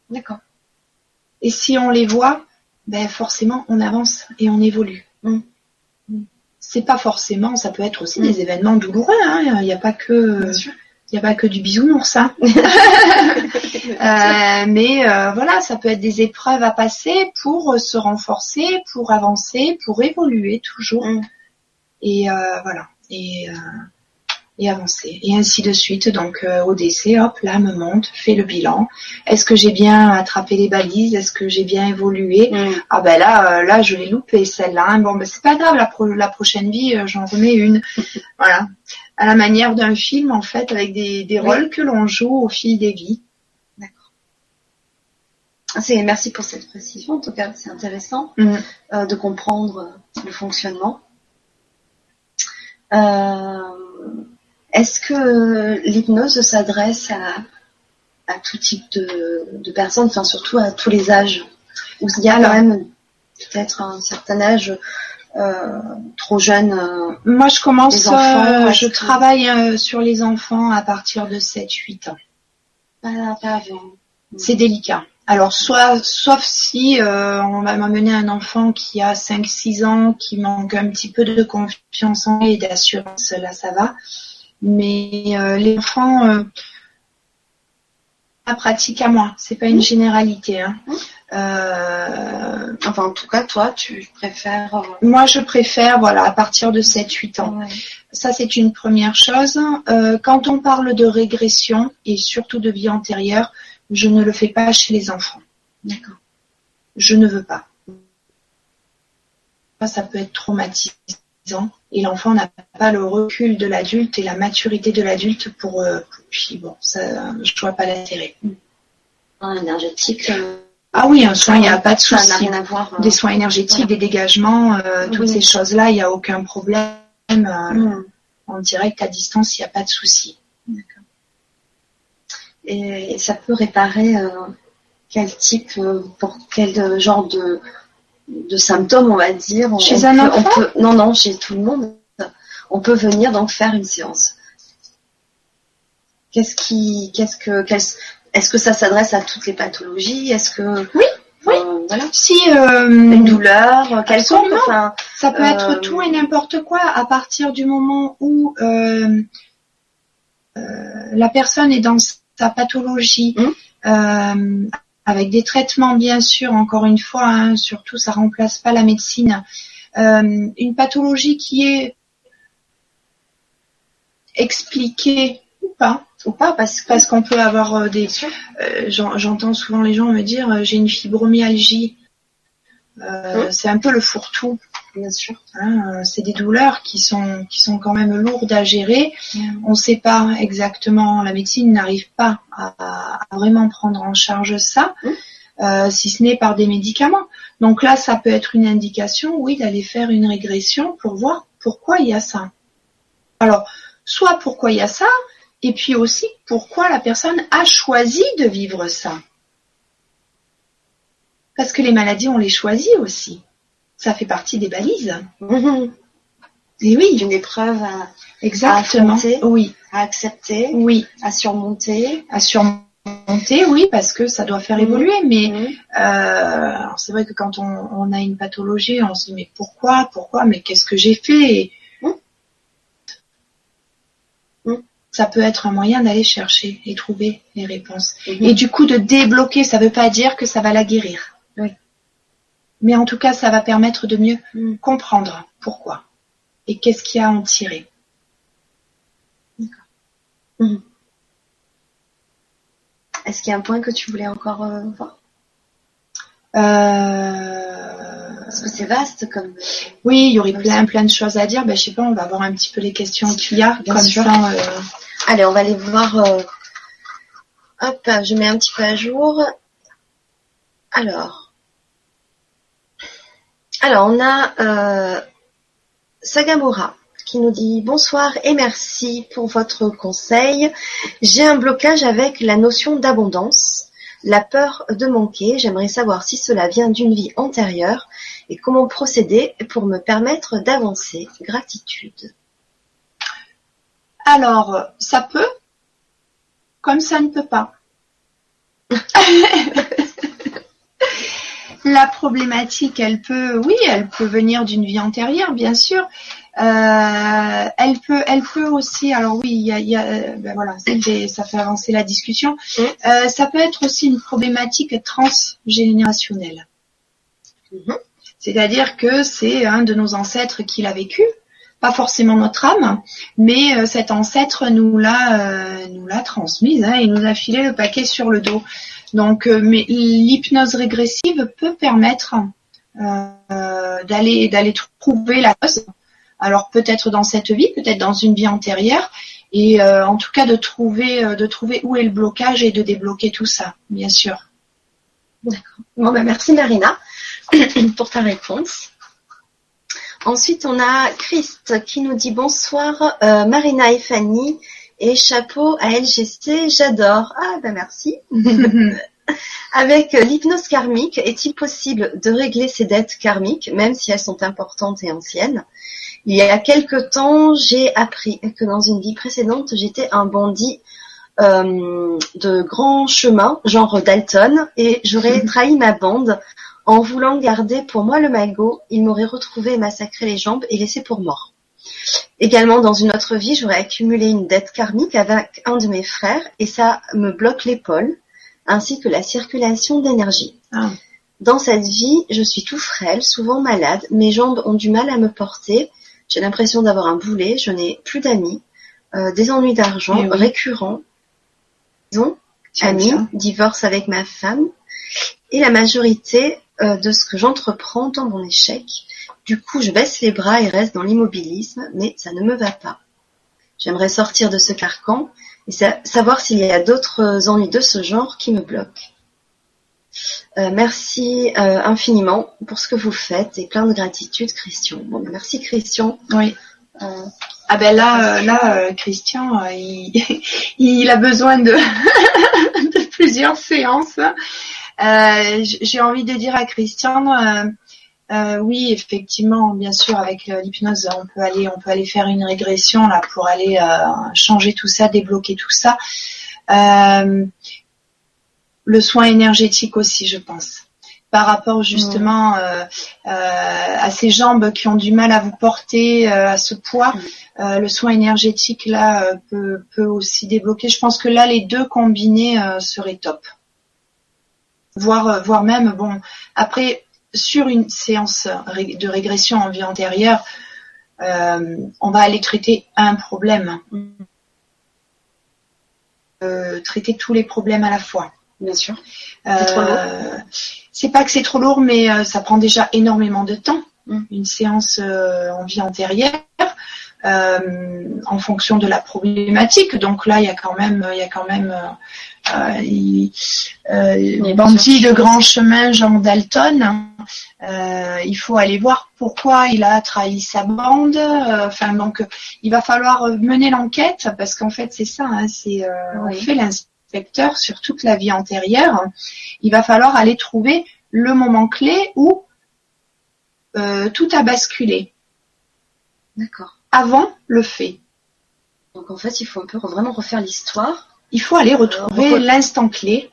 D'accord. Et si on les voit, ben forcément on avance et on évolue. Mm. C'est pas forcément, ça peut être aussi Mm. des événements douloureux. hein. Il n'y a pas que, il y a pas que du bisounours. Hein. Euh, mais euh, voilà, ça peut être des épreuves à passer pour euh, se renforcer, pour avancer, pour évoluer toujours. Mm. Et euh, voilà. Et, euh, et avancer. Et ainsi de suite. Donc euh, au décès, hop, l'âme monte, fait le bilan. Est-ce que j'ai bien attrapé les balises? Est-ce que j'ai bien évolué? Mm. Ah ben là, euh, là je l'ai loupé celle-là. hein. Bon ben c'est pas grave, la, pro- la prochaine vie, euh, j'en remets une. voilà. À la manière d'un film en fait, avec des, des Oui. rôles que l'on joue au fil des vies. Ah, C'est merci pour cette précision. En tout cas, c'est intéressant Mm. de comprendre le fonctionnement. Euh, Est-ce que l'hypnose s'adresse à, à tout type de, de personnes, enfin surtout à tous les âges, ou il y a Alors. quand même peut-être un certain âge euh, trop jeune euh, Moi, je commence, enfants, euh, je que- travaille euh, sur les enfants à partir de 7-8 ans. pas, pas avant. C'est délicat. Alors, soit, sauf si euh, on va m'amener un enfant qui a 5-6 ans, qui manque un petit peu de confiance en lui et d'assurance, là, ça va. Mais euh, les enfants, euh, la pratique à moi, c'est pas une généralité. Hein. Mhm. Euh, Enfin, en tout cas, toi, tu préfères. euh, moi, je préfère, voilà, à partir de 7-8 ans. ouais. Ça, c'est une première chose. Euh, quand on parle de régression et surtout de vie antérieure, je ne le fais pas chez les enfants. D'accord. Je ne veux pas. Ça, ça peut être traumatisant ans et l'enfant n'a pas le recul de l'adulte et la maturité de l'adulte pour, euh, puis bon ça je vois pas l'intérêt. Un énergétique. euh, Ah oui, un soin, il n'y a pas de souci. rien à voir. euh, Des soins énergétiques, des dégagements, euh, toutes ces choses-là, il n'y a aucun problème. euh, hmm. En direct, à distance, il n'y a pas de souci. Et, et ça peut réparer quel type, pour quel genre de, de symptômes, on va dire. On- Chez on un peut- enfant on peut- Non, non, chez tout le monde. On peut venir donc faire une séance. Qu'est-ce qui, qu'est-ce que, quel- est-ce que ça s'adresse à toutes les pathologies? Est-ce que Oui, oui. euh, voilà, Si euh, une douleur, euh, quelconque, enfin, Ça peut Euh, être tout et n'importe quoi à partir du moment où euh, euh, la personne est dans sa pathologie, Mhm. Avec des traitements bien sûr, encore une fois, hein, surtout ça remplace pas la médecine. Euh, une pathologie qui est expliquée ou pas, ou pas, parce qu'on peut avoir euh, des. euh, j'en- J'entends souvent les gens me dire j'ai une fibromyalgie. Euh. C'est un peu le fourre-tout. Bien sûr. Hein, euh, c'est des douleurs qui sont qui sont quand même lourdes à gérer. Mhm. On ne sait pas exactement, la médecine n'arrive pas à, à vraiment prendre en charge ça, Mhm. euh, si ce n'est par des médicaments. Donc là, ça peut être une indication, oui, d'aller faire une régression pour voir pourquoi il y a ça. Alors, soit pourquoi il y a ça, et puis aussi pourquoi la personne a choisi de vivre ça. Parce que les maladies, on les choisit aussi. Ça fait partie des balises. Mhm. Et oui, Une épreuve à, exactement. affronter. Oui, à accepter, oui, à surmonter. à surmonter, oui, parce que ça doit faire Mhm. évoluer. Mais Mhm. euh, c'est vrai que quand on, on a une pathologie, on se dit mais pourquoi, pourquoi, mais qu'est-ce que j'ai fait? Ça peut être un moyen d'aller chercher et trouver les réponses. Et du coup de débloquer, ça ne veut pas dire que ça va la guérir. Mais en tout cas, ça va permettre de mieux Mhm. comprendre pourquoi et qu'est-ce qu'il y a à en tirer. Est-ce qu'il y a un point que tu voulais encore euh, voir? Euh... Parce que c'est vaste comme. Oui, il y aurait Comme plein, plein de choses à dire. Ben, je sais pas, on va voir un petit peu les questions qu'il y a. Bien comme sûr. ça, euh, Allez, on va aller voir. euh, Hop, je mets un petit peu à jour. Alors. Alors, on a euh, Sagamora qui nous dit bonsoir et merci pour votre conseil. J'ai un blocage avec la notion d'abondance, la peur de manquer. J'aimerais savoir si cela vient d'une vie antérieure et comment procéder pour me permettre d'avancer. Gratitude. Alors, ça peut, comme ça ne peut pas. La problématique, elle peut, oui, elle peut venir d'une vie antérieure, bien sûr. Euh, elle peut, elle peut aussi. Alors oui, il y a, il y a, ben voilà, ça fait, avancer la discussion. Mm. Euh, ça peut être aussi une problématique transgénérationnelle. Mhm. C'est-à-dire que c'est un de nos ancêtres qui l'a vécu, pas forcément notre âme, mais euh, cet ancêtre nous l'a euh, nous l'a transmise, hein, il nous a filé le paquet sur le dos. Donc, euh, mais l'hypnose régressive peut permettre d'aller d'aller trouver la cause. Alors peut-être dans cette vie, peut-être dans une vie antérieure, et en tout cas de trouver de trouver où est le blocage et de débloquer tout ça, bien sûr. Bon, ben merci Marina pour ta réponse. Ensuite, on a Christ qui nous dit bonsoir euh, Marina et Fanny et chapeau à LGC, j'adore. Ah ben merci. Avec l'hypnose karmique, est-il possible de régler ces dettes karmiques, même si elles sont importantes et anciennes? Il y a quelque temps, j'ai appris que dans une vie précédente, j'étais un bandit euh, de grand chemin, genre Dalton, et j'aurais trahi ma bande en voulant garder pour moi le magot. Il m'aurait retrouvé et massacré les jambes et laissé pour mort. Également, dans une autre vie, j'aurais accumulé une dette karmique avec un de mes frères et ça me bloque l'épaule ainsi que la circulation d'énergie. Ah. Dans cette vie, je suis tout frêle, souvent malade, mes jambes ont du mal à me porter, j'ai l'impression d'avoir un boulet, je n'ai plus d'amis, euh, des ennuis d'argent Eh oui. récurrents, disons, amis, divorce avec ma femme, et la majorité de ce que j'entreprends dans mon échec. Du coup, je baisse les bras et reste dans l'immobilisme, mais ça ne me va pas. J'aimerais sortir de ce carcan et savoir s'il y a d'autres ennuis de ce genre qui me bloquent. Euh, merci euh, infiniment pour ce que vous faites et plein de gratitude, Christian. Bon, ben, merci, Christian. Oui. Euh, ah ben là, là, Christian, il, il, a besoin de, de plusieurs séances. J'ai envie de dire à Christian, oui, effectivement, bien sûr, avec l'hypnose, on peut aller, on peut aller faire une régression là pour aller changer tout ça, débloquer tout ça. Euh, le soin énergétique aussi, je pense. Par rapport justement mm. euh, euh, à ces jambes qui ont du mal à vous porter euh, à ce poids, mm. le soin énergétique là peut, peut, aussi débloquer. Je pense que là, les deux combinés seraient top. Voire, voire même, bon, après, sur une séance de régression en vie antérieure, on va aller traiter un problème. Mm. traiter tous les problèmes à la fois. Bien sûr. Euh, c'est pas que c'est trop lourd, mais euh, ça prend déjà énormément de temps. Mm. Une séance euh, en vie antérieure. en fonction de la problématique. Donc là, il y a quand même, il y a quand même euh, il, bandit de grand chemin Jean Dalton. il faut aller voir pourquoi il a trahi sa bande. Enfin donc, il va falloir mener l'enquête parce qu'en fait c'est ça. Hein, c'est on fait sur toute la vie antérieure, il va falloir aller trouver le moment clé où euh, tout a basculé. D'accord. Avant le fait. Donc en fait, il faut un peu vraiment refaire l'histoire. Il faut aller retrouver l'instant clé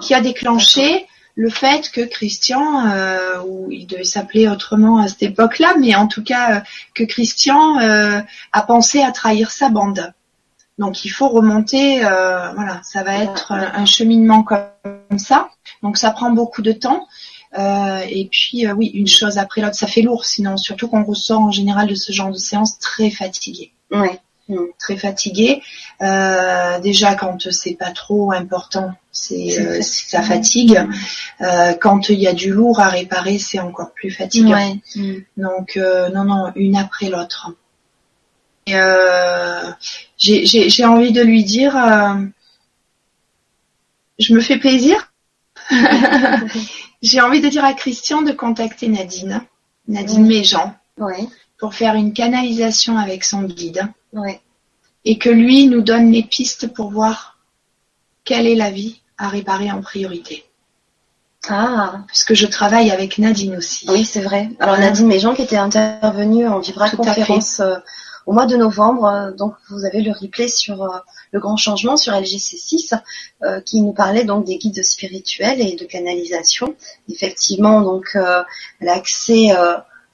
qui a déclenché le fait que Christian, euh, ou il devait s'appeler autrement à cette époque-là, mais en tout cas euh, que Christian a pensé à trahir sa bande. Donc il faut remonter, euh, voilà, ça va être un, cheminement comme ça. Donc ça prend beaucoup de temps. Euh, et puis euh, oui, une chose après l'autre, ça fait lourd. Sinon, surtout qu'on ressort en général de ce genre de séance très fatigué. Mmh. Très fatigué. déjà quand c'est pas trop important, c'est ça fatigue. quand il y a du lourd à réparer, c'est encore plus fatigant. Mmh. Donc non non, une après l'autre. Euh, j'ai envie de lui dire, euh, je me fais plaisir. j'ai envie de dire à Christian de contacter Nadine, Nadine Méjean, pour faire une canalisation avec son guide. Et que lui nous donne les pistes pour voir quelle est la vie à réparer en priorité. Ah. Puisque je travaille avec Nadine aussi. Oui, c'est vrai. Alors Nadine Méjean qui était intervenue en Vibra conférence au mois de novembre. Euh, donc vous avez le replay sur euh, le grand changement sur LGC6 euh, qui nous parlait donc des guides spirituels et de canalisation. Effectivement, donc elle a accès,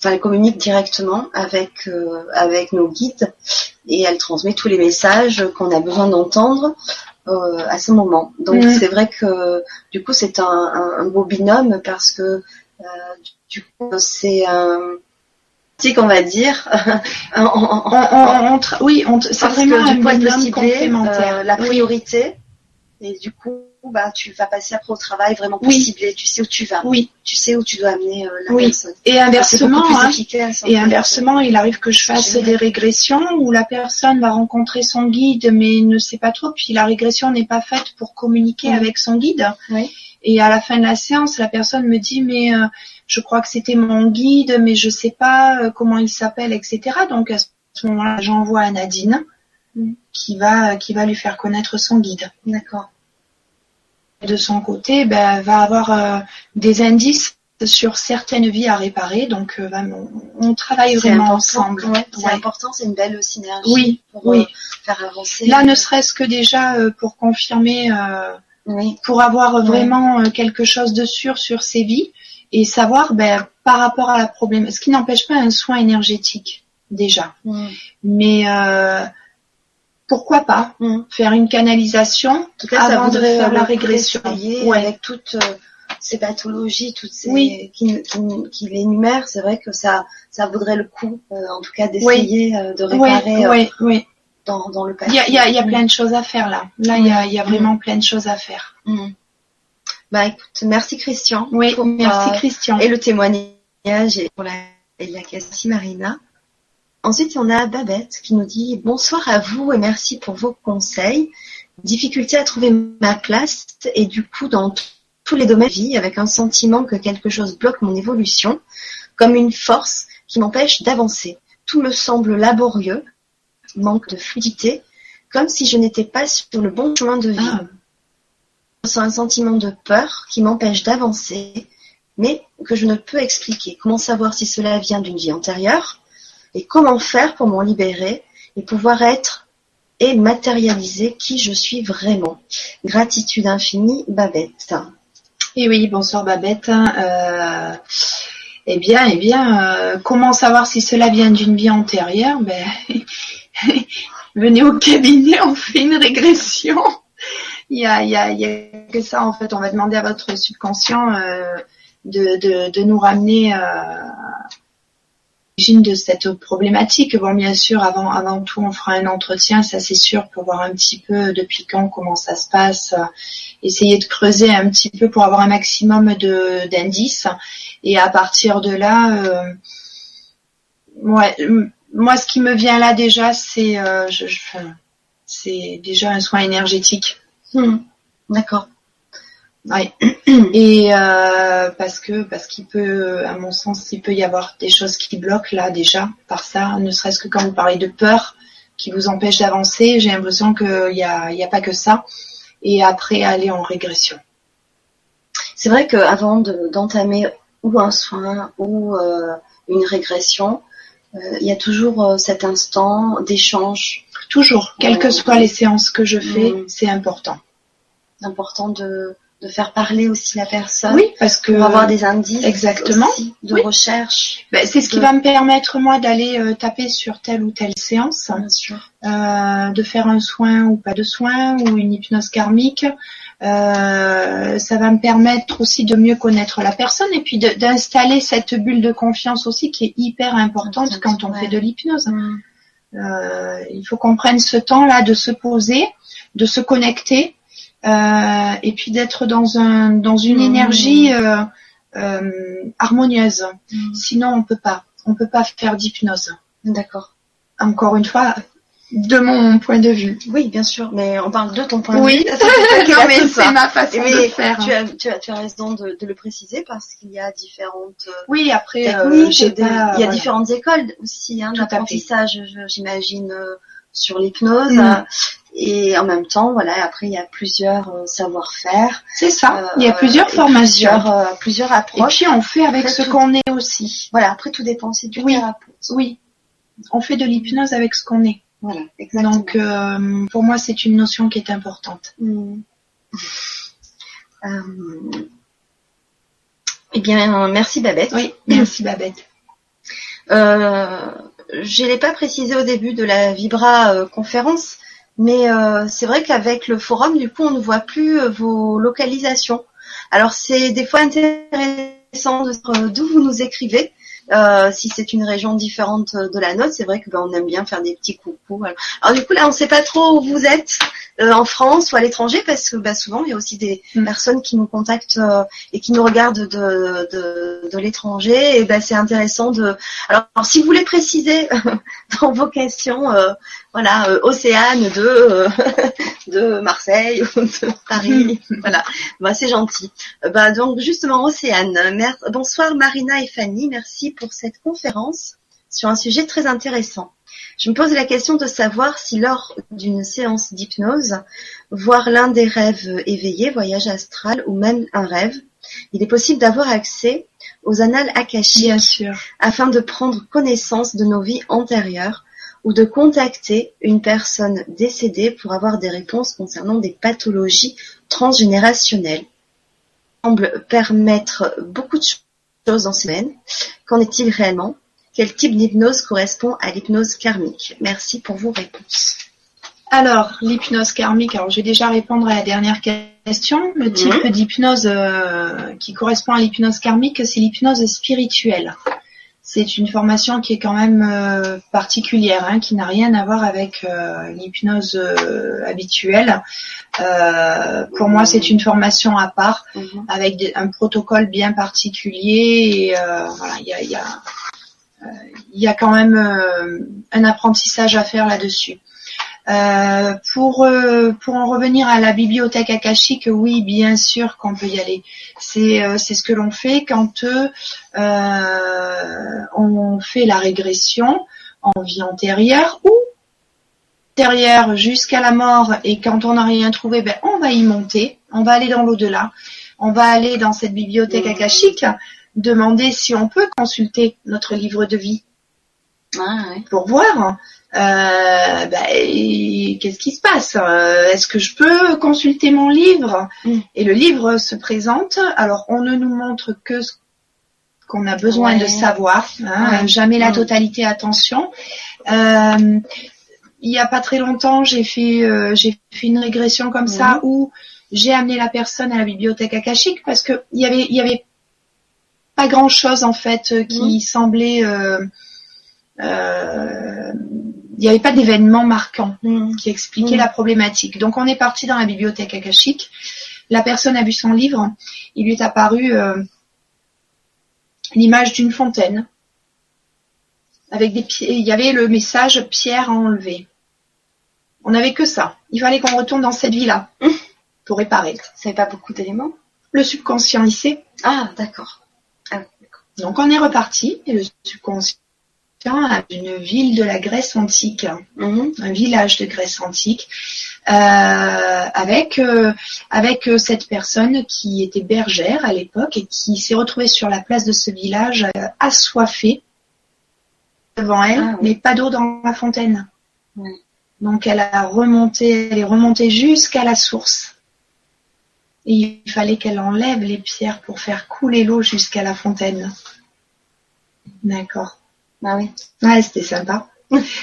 enfin elle communique directement avec avec nos guides et elle transmet tous les messages qu'on a besoin d'entendre. à ce moment. Donc mm. c'est vrai que du coup c'est un, un, beau binôme parce que du coup c'est un qu'on va dire. oui, c'est vraiment un point de complémentaire. Euh, la priorité. Et du coup, bah, tu vas passer après au travail vraiment pour cibler. Tu sais où tu vas. Oui. Tu sais où tu dois amener euh, la oui. personne. Et inversement, hein, et inversement, il arrive que je fasse des régressions où la personne va rencontrer son guide, mais ne sait pas trop. Puis la régression n'est pas faite pour communiquer avec son guide. Oui. Et à la fin de la séance, la personne me dit mais euh, je crois que c'était mon guide, mais je sais pas euh, comment il s'appelle, etc. Donc à ce moment-là, j'envoie à Nadine mm. qui va qui va lui faire connaître son guide. D'accord. De son côté, ben, va avoir euh, des indices sur certaines vies à réparer. Donc, ben, on, travaille vraiment ensemble. c'est important, c'est une belle synergie oui, pour oui. faire avancer. Là, ne serait-ce que déjà pour confirmer oui. pour avoir vraiment euh, quelque chose de sûr sur ses vies et savoir ben, par rapport à la problème, ce qui n'empêche pas un soin énergétique déjà. Mais euh, pourquoi pas faire une canalisation avant de faire la régression avec toutes euh, ces pathologies, toutes ces qui, qui, qui l'énumèrent, c'est vrai que ça ça vaudrait le coup, en tout cas d'essayer de réparer. Oui, oui, dans, le passé. Il y a, y a, plein de choses à faire là. Là, il y, a, y a vraiment plein de choses à faire. Mm. Bah écoute, merci Christian. Oui, merci euh, Christian. Et le témoignage et pour la Et la question Marina. Ensuite, on a Babette qui nous dit bonsoir à vous et merci pour vos conseils. Difficulté à trouver ma place et du coup dans tous les domaines de vie avec un sentiment que quelque chose bloque mon évolution, comme une force qui m'empêche d'avancer. Tout me semble laborieux, manque de fluidité, comme si je n'étais pas sur le bon chemin de vie. Ah. Je ressens un sentiment de peur qui m'empêche d'avancer, mais que je ne peux expliquer. Comment savoir si cela vient d'une vie antérieure? Et comment faire pour m'en libérer et pouvoir être et matérialiser qui je suis vraiment? Gratitude infinie, Babette. Et oui, bonsoir Babette. Euh, eh bien, eh bien, euh, comment savoir si cela vient d'une vie antérieure? Ben, venez au cabinet, on fait une régression. Il y a, il y a, il y a que ça en fait. On va demander à votre subconscient euh, de, de, nous ramener de cette problématique. Bon, bien sûr, avant, avant tout, on fera un entretien, ça c'est sûr, pour voir un petit peu depuis quand, comment ça se passe, essayer de creuser un petit peu pour avoir un maximum de d'indices. Et à partir de là, euh, ouais, moi, ce qui me vient là déjà, c'est euh, déjà un soin énergétique. Hmm. D'accord. Oui. Et euh, parce que parce qu'il peut, à mon sens, il peut y avoir des choses qui bloquent là déjà par ça, ne serait-ce que quand vous parlez de peur qui vous empêche d'avancer, j'ai l'impression qu'il n'y a, y a pas que ça. Et après aller en régression. C'est vrai qu'avant d'entamer ou un soin ou euh, une régression, euh, il y a toujours euh, cet instant d'échange. Toujours, quelles que soient les séances que je fais, mm. c'est important. Important de de faire parler aussi la personne. Oui, parce que pour avoir des indices exactement de recherche. Ben, c'est ce qui va me permettre moi d'aller euh, taper sur telle ou telle séance, Bien sûr. Euh, de faire un soin ou pas de soin ou une hypnose karmique. Euh, ça va me permettre aussi de mieux connaître la personne et puis d'installer cette bulle de confiance aussi qui est hyper importante quand on fait de l'hypnose. Mm. il faut qu'on prenne ce temps-là de se poser, de se connecter euh, et puis d'être dans un dans une mmh. énergie euh, euh, harmonieuse. Mmh. Sinon, on peut pas. On peut pas faire d'hypnose. D'accord. Encore une fois, de mon point de vue. Oui, bien sûr, mais on parle de ton point de vue. Oui, c'est ma façon de faire. Tu as, tu as, tu as raison de, de le préciser parce qu'il y a différentes oui, après, techniques, il y a différentes écoles aussi hein, d'apprentissage, j'imagine, sur l'hypnose. Mmh. Et en même temps, voilà, après il y a plusieurs euh, savoir-faire. C'est ça. il y a plusieurs euh, formations, plusieurs, euh, plusieurs, approches. Et puis on fait avec ce qu'on est aussi. Voilà, après tout dépend c'est du oui. Oui. On fait de l'hypnose avec ce qu'on est. Voilà, exactement. Donc pour moi c'est une notion qui est importante. Hmm. Eh bien, merci Babette. Oui, merci Babette. Euh, je l'ai pas précisé au début de la Vibra conférence, mais euh, c'est vrai qu'avec le forum, du coup, on ne voit plus euh, vos localisations. Alors c'est des fois intéressant de savoir d'où vous nous écrivez. Euh, si c'est une région différente de la nôtre, c'est vrai que ben, on aime bien faire des petits coucou. Alors du coup là, on ne sait pas trop où vous êtes. Euh, en France ou à l'étranger parce que bah, souvent il y a aussi des mm. personnes qui nous contactent euh, et qui nous regardent de, de, de l'étranger et bah, c'est intéressant de alors, si vous voulez préciser dans vos questions euh, voilà Océane de de Marseille ou de Paris. Mm. voilà. Bah, c'est gentil. Bah, donc justement Océane. Bonsoir Marina et Fanny. Merci pour cette conférence sur un sujet très intéressant. Je me pose la question de savoir si lors d'une séance d'hypnose, voir l'un des rêves éveillés, voyage astral ou même un rêve, il est possible d'avoir accès aux annales akashiques afin de prendre connaissance de nos vies antérieures ou de contacter une personne décédée pour avoir des réponses concernant des pathologies transgénérationnelles. semble permettre beaucoup de choses en semaine. Qu'en est-il réellement? Quel type d'hypnose correspond à l'hypnose karmique? Merci pour vos réponses. Alors, l'hypnose karmique, alors je vais déjà répondre à la dernière question. Le type d'hypnose euh, qui correspond à l'hypnose karmique, c'est l'hypnose spirituelle. C'est une formation qui est quand même euh, particulière, hein, qui n'a rien à voir avec euh, l'hypnose habituelle. pour moi, c'est une formation à part, mhm. avec un protocole bien particulier. Et, voilà, il y a il y a quand même un apprentissage à faire là-dessus. Euh, pour euh, pour en revenir à la bibliothèque akashique, oui, bien sûr qu'on peut y aller. C'est euh, c'est ce que l'on fait quand on fait la régression en vie antérieure ou antérieure jusqu'à la mort. Et quand on n'a rien trouvé, ben on va y monter, on va aller dans l'au-delà, on va aller dans cette bibliothèque akashique, demander si on peut consulter notre livre de vie ah, pour voir euh, bah, qu'est-ce qui se passe euh, Est-ce que je peux consulter mon livre? Mm. Et le livre se présente. Alors, on ne nous montre que ce qu'on a besoin de savoir, hein, jamais la mm. totalité. Attention. Euh, il y a pas très longtemps, j'ai fait j'ai fait une régression comme ça où j'ai amené la personne à la bibliothèque akashique parce que il y avait y avait pas grand chose en fait qui mm. semblait euh, il n'y avait pas d'événement marquant mm. qui expliquait mm. la problématique. Donc on est parti dans la bibliothèque akashique. La personne a vu son livre. Il lui est apparu euh, l'image d'une fontaine avec des pieds. Il y avait le message pierre à enlever. On n'avait que ça. Il fallait qu'on retourne dans cette vie-là mm. pour réparer. Ça n'avait pas beaucoup d'éléments. Le subconscient ici. Ah d'accord. Ah, Donc on est reparti et le subconscient une ville de la Grèce antique, mhm. un village de Grèce antique, euh, avec euh, avec euh, cette personne qui était bergère à l'époque et qui s'est retrouvée sur la place de ce village assoiffée devant elle, ah mais pas d'eau dans la fontaine. Donc elle a remonté, elle est remontée jusqu'à la source. Et il fallait qu'elle enlève les pierres pour faire couler l'eau jusqu'à la fontaine. D'accord. Bah oui. Ouais, c'était sympa.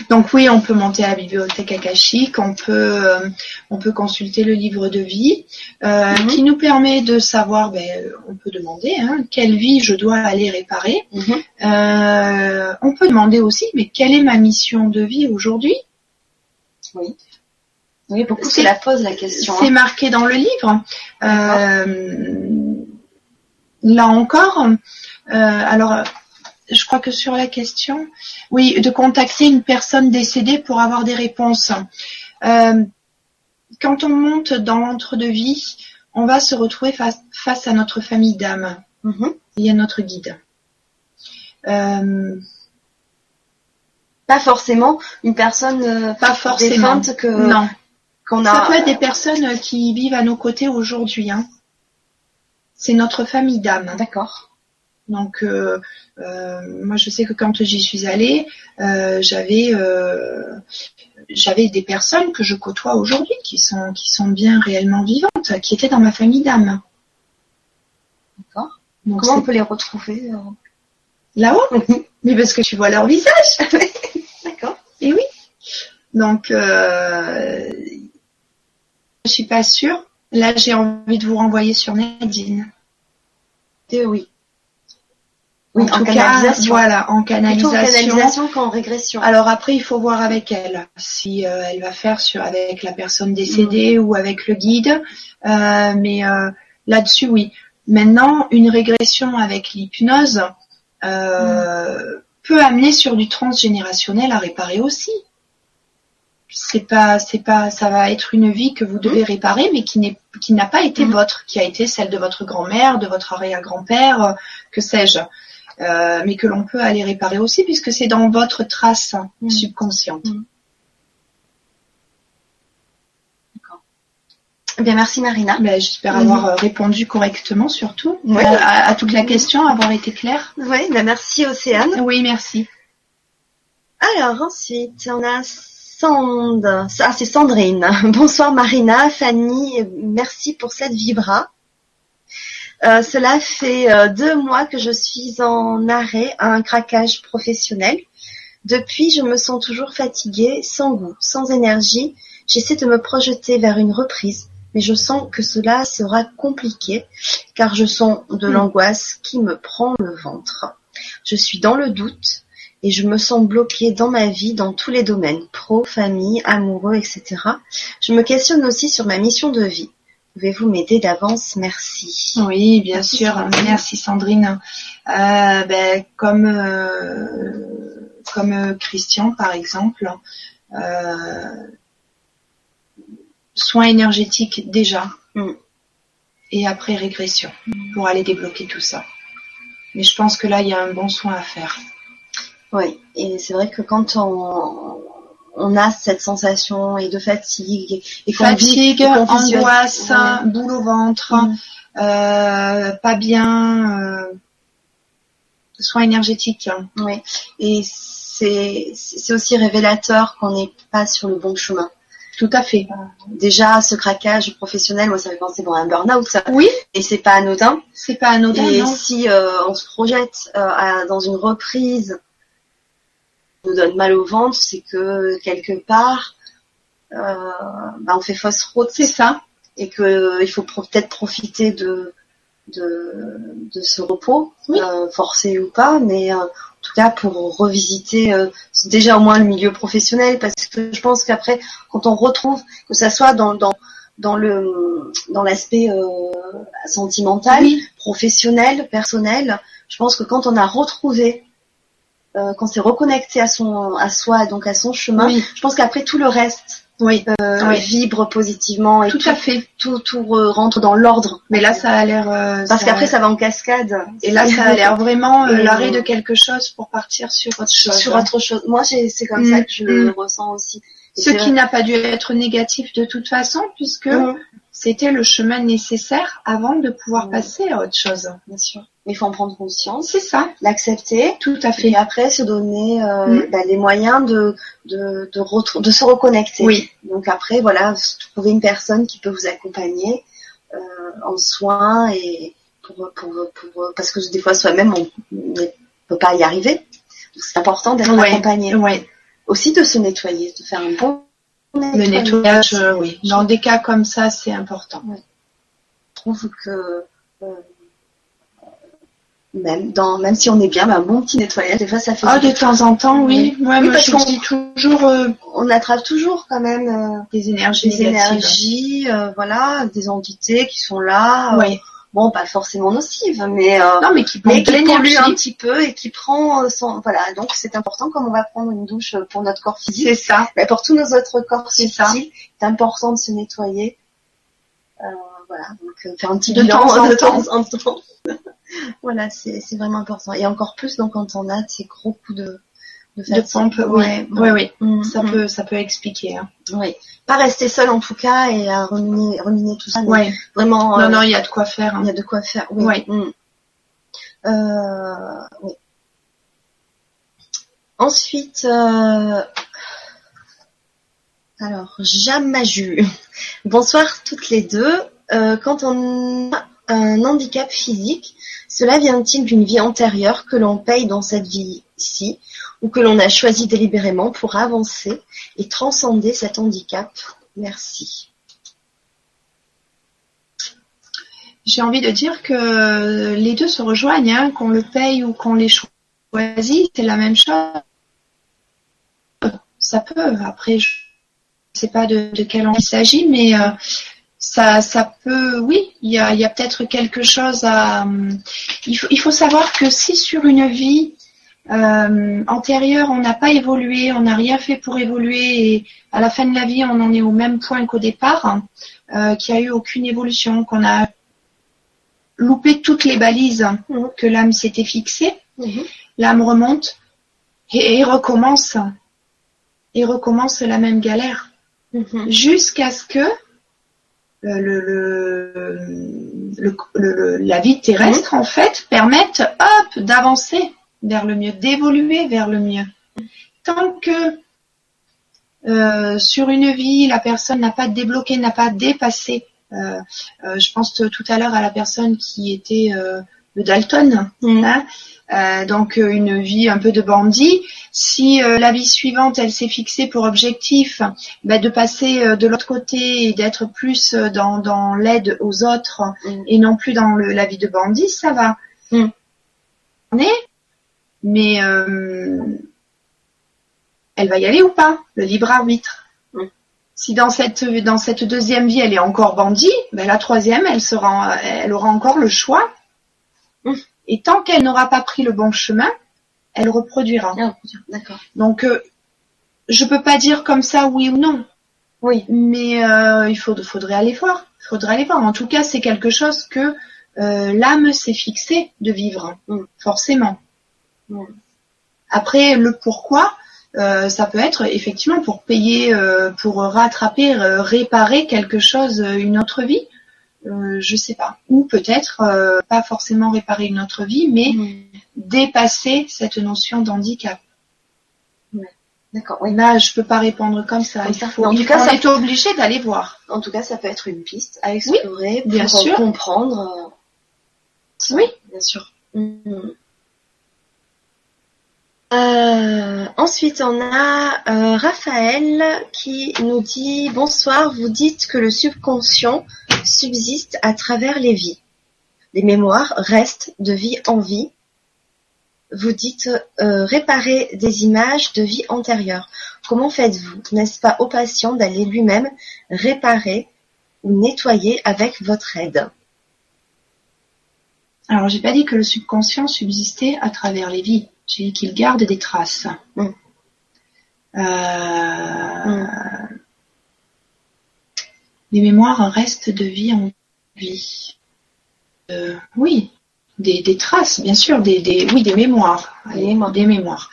Donc oui, on peut monter à la bibliothèque akashique, on peut euh, on peut consulter le livre de vie euh, mhm. qui nous permet de savoir, ben, on peut demander hein, quelle vie je dois aller réparer. Mhm. Euh, on peut demander aussi, mais quelle est ma mission de vie aujourd'hui? Oui. Oui, beaucoup c'est la pose la question. C'est hein. marqué dans le livre. là encore, alors je crois que sur la question, oui, de contacter une personne décédée pour avoir des réponses. Euh, quand on monte dans l'entre-de-vie, on va se retrouver face, à notre famille d'âme mm-hmm. et à notre guide. Euh, pas forcément une personne euh, pas forcément que non qu'on a. Ça peut être des personnes qui vivent à nos côtés aujourd'hui. Hein. C'est notre famille d'âme. D'accord. Donc, euh, euh, moi, je sais que quand j'y suis allée, euh, j'avais j'avais des personnes que je côtoie aujourd'hui qui sont qui sont bien réellement vivantes, qui étaient dans ma famille d'âme. D'accord. Comment on peut les retrouver Là-haut? Mais parce que tu vois leur visage. D'accord. Et oui. Donc, je suis pas sûre. Là, j'ai envie de vous renvoyer sur Nadine. Et oui. Oui, en, canalisation. voilà, en canalisation. en canalisation qu'en régression. Alors après, il faut voir avec elle si euh, elle va faire sur avec la personne décédée mm. ou avec le guide. Euh, mais euh, là-dessus, oui. Maintenant, une régression avec l'hypnose mm. peut amener sur du transgénérationnel à réparer aussi. C'est pas, c'est pas, ça va être une vie que vous devez mm. réparer, mais qui n'est, qui n'a pas été votre, qui a été celle de votre grand-mère, de votre arrière-grand-père, que sais-je. Euh, mais que l'on peut aller réparer aussi puisque c'est dans votre trace mm. subconsciente. Mm. D'accord. Eh bien, merci Marina. Ben, J'espère avoir mm. répondu correctement surtout à, toute la question, avoir été claire. Oui, ben, merci Océane. Oui, merci. Alors ensuite, on a Sand... Ah, c'est Sandrine. Bonsoir Marina, Fanny, merci pour cette vibra. Euh, cela fait euh, deux mois que je suis en arrêt à un craquage professionnel. Depuis, je me sens toujours fatiguée, sans goût, sans énergie. J'essaie de me projeter vers une reprise, mais je sens que cela sera compliqué car je sens de hmm. l'angoisse qui me prend le ventre. Je suis dans le doute et je me sens bloquée dans ma vie dans tous les domaines, pro, famille, amoureux, etc. Je me questionne aussi sur ma mission de vie Pouvez-vous m'aider d'avance? Merci. Oui, bien sûr. Merci Sandrine. Euh, ben, comme euh, comme Christian par exemple, soins énergétiques déjà mm. et après régression pour aller débloquer tout ça. Mais je pense que là, il y a un bon soin à faire. Oui, et c'est vrai que quand on, on a cette sensation et de fatigue et fatigue, angoisse, boule au ventre, mm. euh, pas bien, euh, soins énergétiques. Oui, et c'est c'est aussi révélateur qu'on n'est pas sur le bon chemin. Tout à fait. Déjà, ce craquage professionnel, moi, ça fait penser bon, à un burn-out. Oui. Et c'est pas anodin. C'est pas anodin. Et si euh, on se projette euh, dans une reprise nous donne mal au ventre, c'est que quelque part, euh, bah, on fait fausse route. C'est ça. Et que euh, il faut peut-être profiter de, de, de ce repos, euh, forcé ou pas, mais en tout cas pour revisiter déjà au moins le milieu professionnel, parce que je pense qu'après, quand on retrouve, que ça soit dans, dans dans le dans l'aspect sentimental, professionnel, personnel, je pense que quand on a retrouvé euh, quand c'est reconnecté à son à soi donc à son chemin je pense qu'après tout le reste oui. Euh, vibre positivement et tout, à fait. tout tout rentre dans l'ordre. Mais là ça a l'air euh, parce qu'après ça va en cascade. Et là ça a l'air vraiment l'arrêt de quelque chose pour partir sur autre chose sur autre chose. Moi c'est comme ça mm. que je le mm. ressens aussi. Ce qui n'a pas dû être négatif de toute façon puisque mm. c'était le chemin nécessaire avant de pouvoir passer à autre chose. Bien sûr il faut en prendre conscience. C'est ça. L'accepter. Tout à fait. Et après, se donner euh, mm. bah, les moyens de de, de, de se reconnecter. Oui. Donc après, voilà, trouver une personne qui peut vous accompagner euh, en soins et pour, pour, pour, parce que des fois soi-même on ne peut pas y arriver. C'est important d'être accompagné. Ouais. Aussi de se nettoyer, de faire un bon nettoyage. Le nettoyage, euh, oui. Dans des cas comme ça, c'est important. Je trouve que euh, même dans même si on est bien, un bon petit nettoyage, des fois ça fait. Ah, de temps en temps, oui. Ouais, oui, parce qu'on dit toujours, euh, on attrape toujours quand même euh, des énergies, des énergies, euh, voilà, des entités qui sont là. Oui. bon, pas forcément nocives, mais non, mais qui, mais qui polluent un petit peu et qui prend son, voilà. Donc c'est important comme on va prendre une douche pour notre corps physique. C'est ça. Mais pour tous nos autres corps, c'est ça. C'est important de se nettoyer. Voilà, donc faire un petit de bilan de temps en temps. voilà, c'est vraiment important. Et encore plus donc quand on a ces gros coups de de, de pompe, oui. Mm, ça mm. peut, ça peut expliquer. Hein. Oui, pas rester seul en tout cas et à ruminer, ruminer tout ça. Oui. Vraiment. Non, euh, non, il y a de quoi faire. Hein. Il y a de quoi faire. Oui. Mm. Euh, oui. Ensuite, euh... alors Jamaju. Bonsoir toutes les deux. Euh, quand on a un handicap physique, cela vient-il d'une vie antérieure que l'on paye dans cette vie-ci ou que l'on a choisi délibérément pour avancer et transcender cet handicap? Merci. J'ai envie de dire que les deux se rejoignent, hein, qu'on le paye ou qu'on les choisit, c'est la même chose. Ça peut. Après, je ne sais pas de, quel an il s'agit, mais euh, ça, ça peut, oui, il y a, y a peut-être quelque chose à. Il faut, il faut savoir que si sur une vie euh, antérieure, on n'a pas évolué, on n'a rien fait pour évoluer, et à la fin de la vie, on en est au même point qu'au départ, euh, qu'il n'y a eu aucune évolution, qu'on a loupé toutes les balises mhm. que l'âme s'était fixée, mhm. l'âme remonte et, recommence, et recommence la même galère, mhm. jusqu'à ce que le, le, la vie terrestre en fait permettent hop d'avancer vers le mieux, d'évoluer vers le mieux. Tant que euh, sur une vie la personne n'a pas débloqué, n'a pas dépassé. Euh, euh, je pense tout à l'heure à la personne qui était le Dalton, mm. hein, euh, donc euh, une vie un peu de bandit. Si euh, la vie suivante, elle s'est fixée pour objectif bah, de passer de l'autre côté et d'être plus dans, dans l'aide aux autres mm. et non plus dans le, la vie de bandit, ça va. Mm. Mais elle va y aller ou pas Le libre arbitre? Mm. Si dans cette dans cette deuxième vie elle est encore bandit, ben la troisième elle sera elle aura encore le choix. Et tant qu'elle n'aura pas pris le bon chemin, elle reproduira. D'accord. Donc euh, je peux pas dire comme ça oui ou non, Oui. mais euh, il faut, faudrait aller voir. Il faudrait aller voir. En tout cas, c'est quelque chose que euh, l'âme s'est fixée de vivre, Mm. forcément. Mm. Après, le pourquoi, euh, ça peut être effectivement pour payer, pour rattraper, réparer quelque chose, une autre vie. Euh, je sais pas. Ou peut-être euh, pas forcément réparer une autre vie, mais dépasser cette notion d'handicap. D'accord. Oui. Là, je peux pas répondre comme ça. Comme Il ça. faut, en tout cas, ça- est obligé d'aller voir. En tout cas, ça peut être une piste à explorer bien pour sûr. comprendre. euh, Oui. bien sûr. Mm. Euh, ensuite, on a euh, Raphaël qui nous dit bonsoir. Vous dites que le subconscient subsiste à travers les vies. Les mémoires restent de vie en vie. Vous dites euh, réparer des images de vie antérieure. Comment faites-vous N'est-ce pas au patient d'aller lui-même réparer ou nettoyer avec votre aide? Alors, j'ai pas dit que le subconscient subsistait à travers les vies. J'ai dit qu'il garde des traces. Mm. Euh, Les mémoires restent de vie en vie. Euh, oui, des, des traces, bien sûr, des, des, oui, des mémoires. Des mémoires. Des mémoires.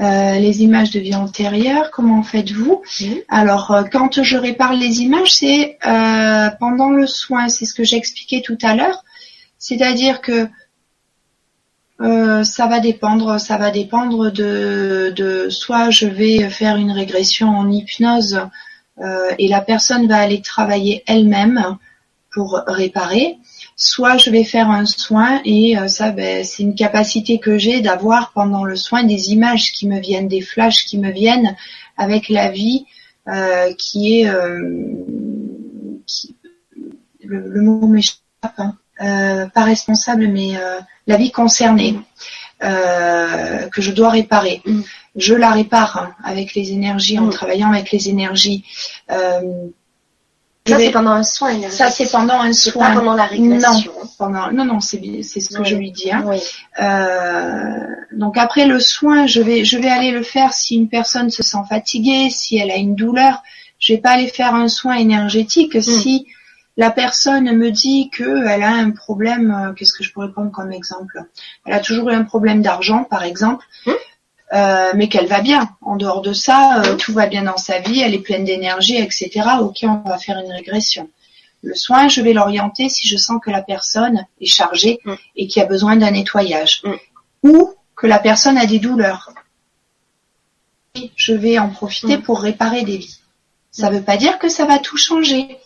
Euh, les images de vie antérieure, comment faites-vous Alors, euh, quand je répare les images, c'est euh, pendant le soin. C'est ce que j'ai expliqué tout à l'heure. C'est-à-dire que euh, ça va dépendre, ça va dépendre de, de soit je vais faire une régression en hypnose et la personne va aller travailler elle-même pour réparer, soit je vais faire un soin et euh, ça ben, c'est une capacité que j'ai d'avoir pendant le soin des images qui me viennent, des flashs qui me viennent avec la vie euh, qui est euh, qui- le, mot m'échappe, hein. Euh, pas responsable mais euh, la vie concernée euh, que je dois réparer. Mm. Je la répare hein, avec les énergies, en Mm. travaillant avec les énergies. Euh, Ça, vais- c'est pendant un soin ça, c'est pendant un soin. pas pendant la régression. Pendant- Non, non, c'est ce que Oui. je lui dis. hein. Oui. Euh, donc après le soin, je vais, je vais aller le faire si une personne se sent fatiguée, si elle a une douleur. Je vais pas aller faire un soin énergétique si la personne me dit que elle a un problème. euh, Qu'est-ce que je pourrais prendre comme exemple? Elle a toujours eu un problème d'argent, par exemple. Mm. Euh, mais qu'elle va bien. En dehors de ça, euh, tout va bien dans sa vie, elle est pleine d'énergie, etc. Ok, on va faire une régression. Le soin, je vais l'orienter si je sens que la personne est chargée Mm. et qu'il y a besoin d'un nettoyage. Mm. Ou que la personne a des douleurs. Je vais en profiter Mm. pour réparer des vies. Ça ne veut pas dire que ça va tout changer.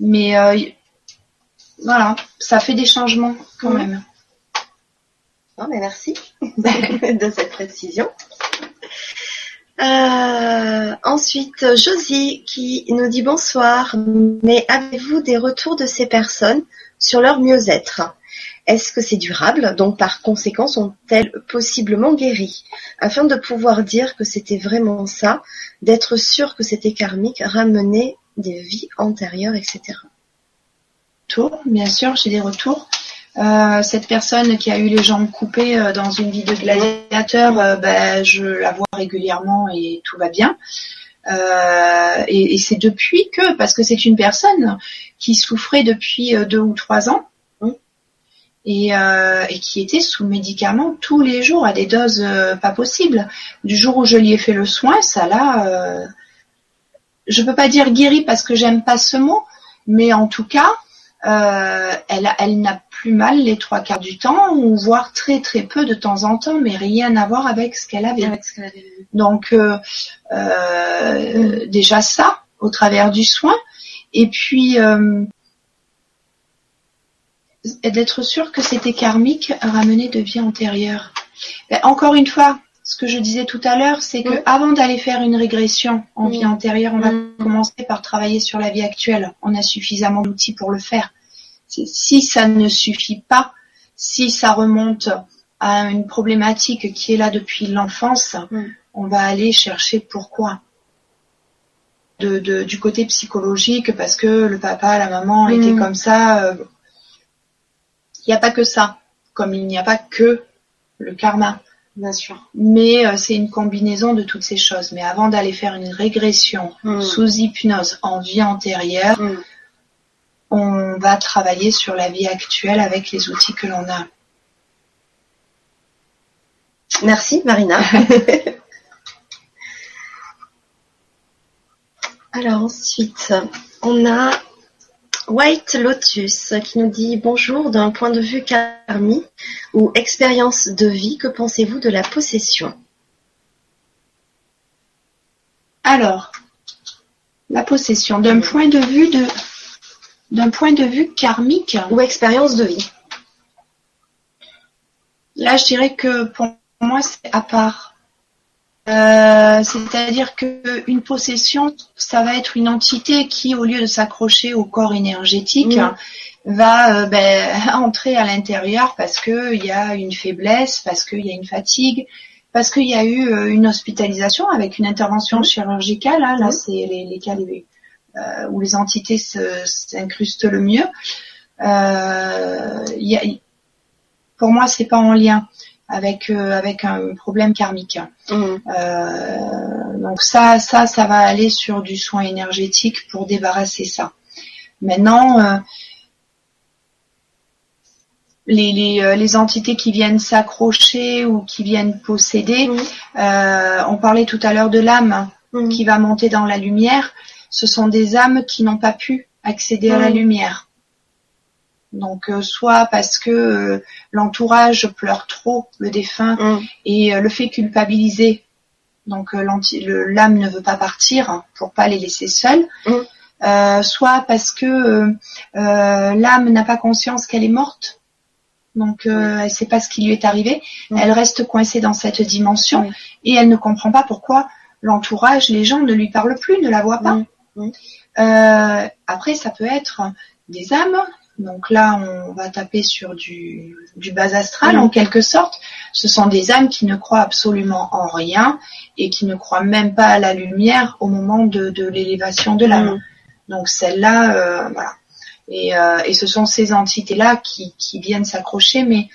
Mais euh, voilà, ça fait des changements quand même. Non, mais merci de cette précision. Euh, ensuite, Josie qui nous dit bonsoir, mais avez-vous des retours de ces personnes sur leur mieux-être? Est-ce que c'est durable? Donc par conséquent, sont-elles possiblement guéries? Afin de pouvoir dire que c'était vraiment ça, d'être sûr que c'était karmique, ramener des vies antérieures, etc. Bien sûr, j'ai des retours. Euh, cette personne qui a eu les jambes coupées euh, dans une vie de gladiateur, euh, ben, je la vois régulièrement et tout va bien. Euh, et et c'est depuis que, parce que c'est une personne qui souffrait depuis deux ou trois ans et, et qui était sous médicaments tous les jours à des doses pas possibles. Du jour où je lui ai fait le soin, ça l'a, je peux pas dire guéri parce que j'aime pas ce mot, mais en tout cas, euh, elle, n'a plus mal les trois quarts du temps, ou voire très très peu de temps en temps, mais rien à voir avec ce qu'elle avait. Avec ce qu'elle avait vu. Donc euh, euh, déjà ça au travers du soin, et puis d'être sûr que c'était karmique ramené de vie antérieure. Ben, encore une fois, ce que je disais tout à l'heure, c'est que Mm. avant d'aller faire une régression en vie Mm. antérieure, on va Mm. commencer par travailler sur la vie actuelle. On a suffisamment d'outils pour le faire. Si ça ne suffit pas, si ça remonte à une problématique qui est là depuis l'enfance, Mm. on va aller chercher pourquoi. de, du côté psychologique parce que le papa, la maman étaient comme ça. Il n'y a pas que ça, comme il n'y a pas que le karma. Bien sûr. Mais euh, c'est une combinaison de toutes ces choses. Mais avant d'aller faire une régression Mm. sous hypnose en vie antérieure, Mm. on va travailler sur la vie actuelle avec les outils que l'on a. Merci Marina. Alors ensuite, on a White Lotus qui nous dit bonjour d'un point de vue karmique ou expérience de vie, que pensez-vous de la possession? Alors, la possession, d'un point de vue de d'un point de vue karmique, ou expérience de vie là je dirais que pour moi c'est à part. Euh, C'est-à-dire que une possession, ça va être une entité qui, au lieu de s'accrocher au corps énergétique, va euh, ben, entrer à l'intérieur parce que il y a une faiblesse, parce qu'il y a une fatigue, parce qu'il y a eu euh, une hospitalisation avec une intervention chirurgicale. hein. là, c'est les, les cas les- où les entités s'incrustent le mieux. Euh, il y a- pour moi, c'est pas en lien avec euh, avec un problème karmique. Mm. Euh, donc ça, ça, ça va aller sur du soin énergétique pour débarrasser ça. Maintenant, euh, les, les, les entités qui viennent s'accrocher ou qui viennent posséder, Mm. euh, on parlait tout à l'heure de l'âme Mm. qui va monter dans la lumière. Ce sont des âmes qui n'ont pas pu accéder à la lumière. Donc euh, soit parce que euh, l'entourage pleure trop le défunt Mm. et euh, le fait culpabiliser. Donc euh, l'âme ne veut pas partir pour pas les laisser seuls. Mm. Euh, soit parce que l'âme n'a pas conscience qu'elle est morte. Donc euh, elle sait pas ce qui lui est arrivé. Mm. Elle reste coincée dans cette dimension et elle ne comprend pas pourquoi l'entourage, les gens ne lui parlent plus, ne la voient pas. Après, ça peut être des âmes. Donc là, on va taper sur du, du bas astral en quelque sorte. Ce sont des âmes qui ne croient absolument en rien et qui ne croient même pas à la lumière au moment de, de l'élévation de l'âme. Mm. Donc celle-là, euh, voilà. Et, euh, et ce sont ces entités-là qui, qui viennent s'accrocher, mais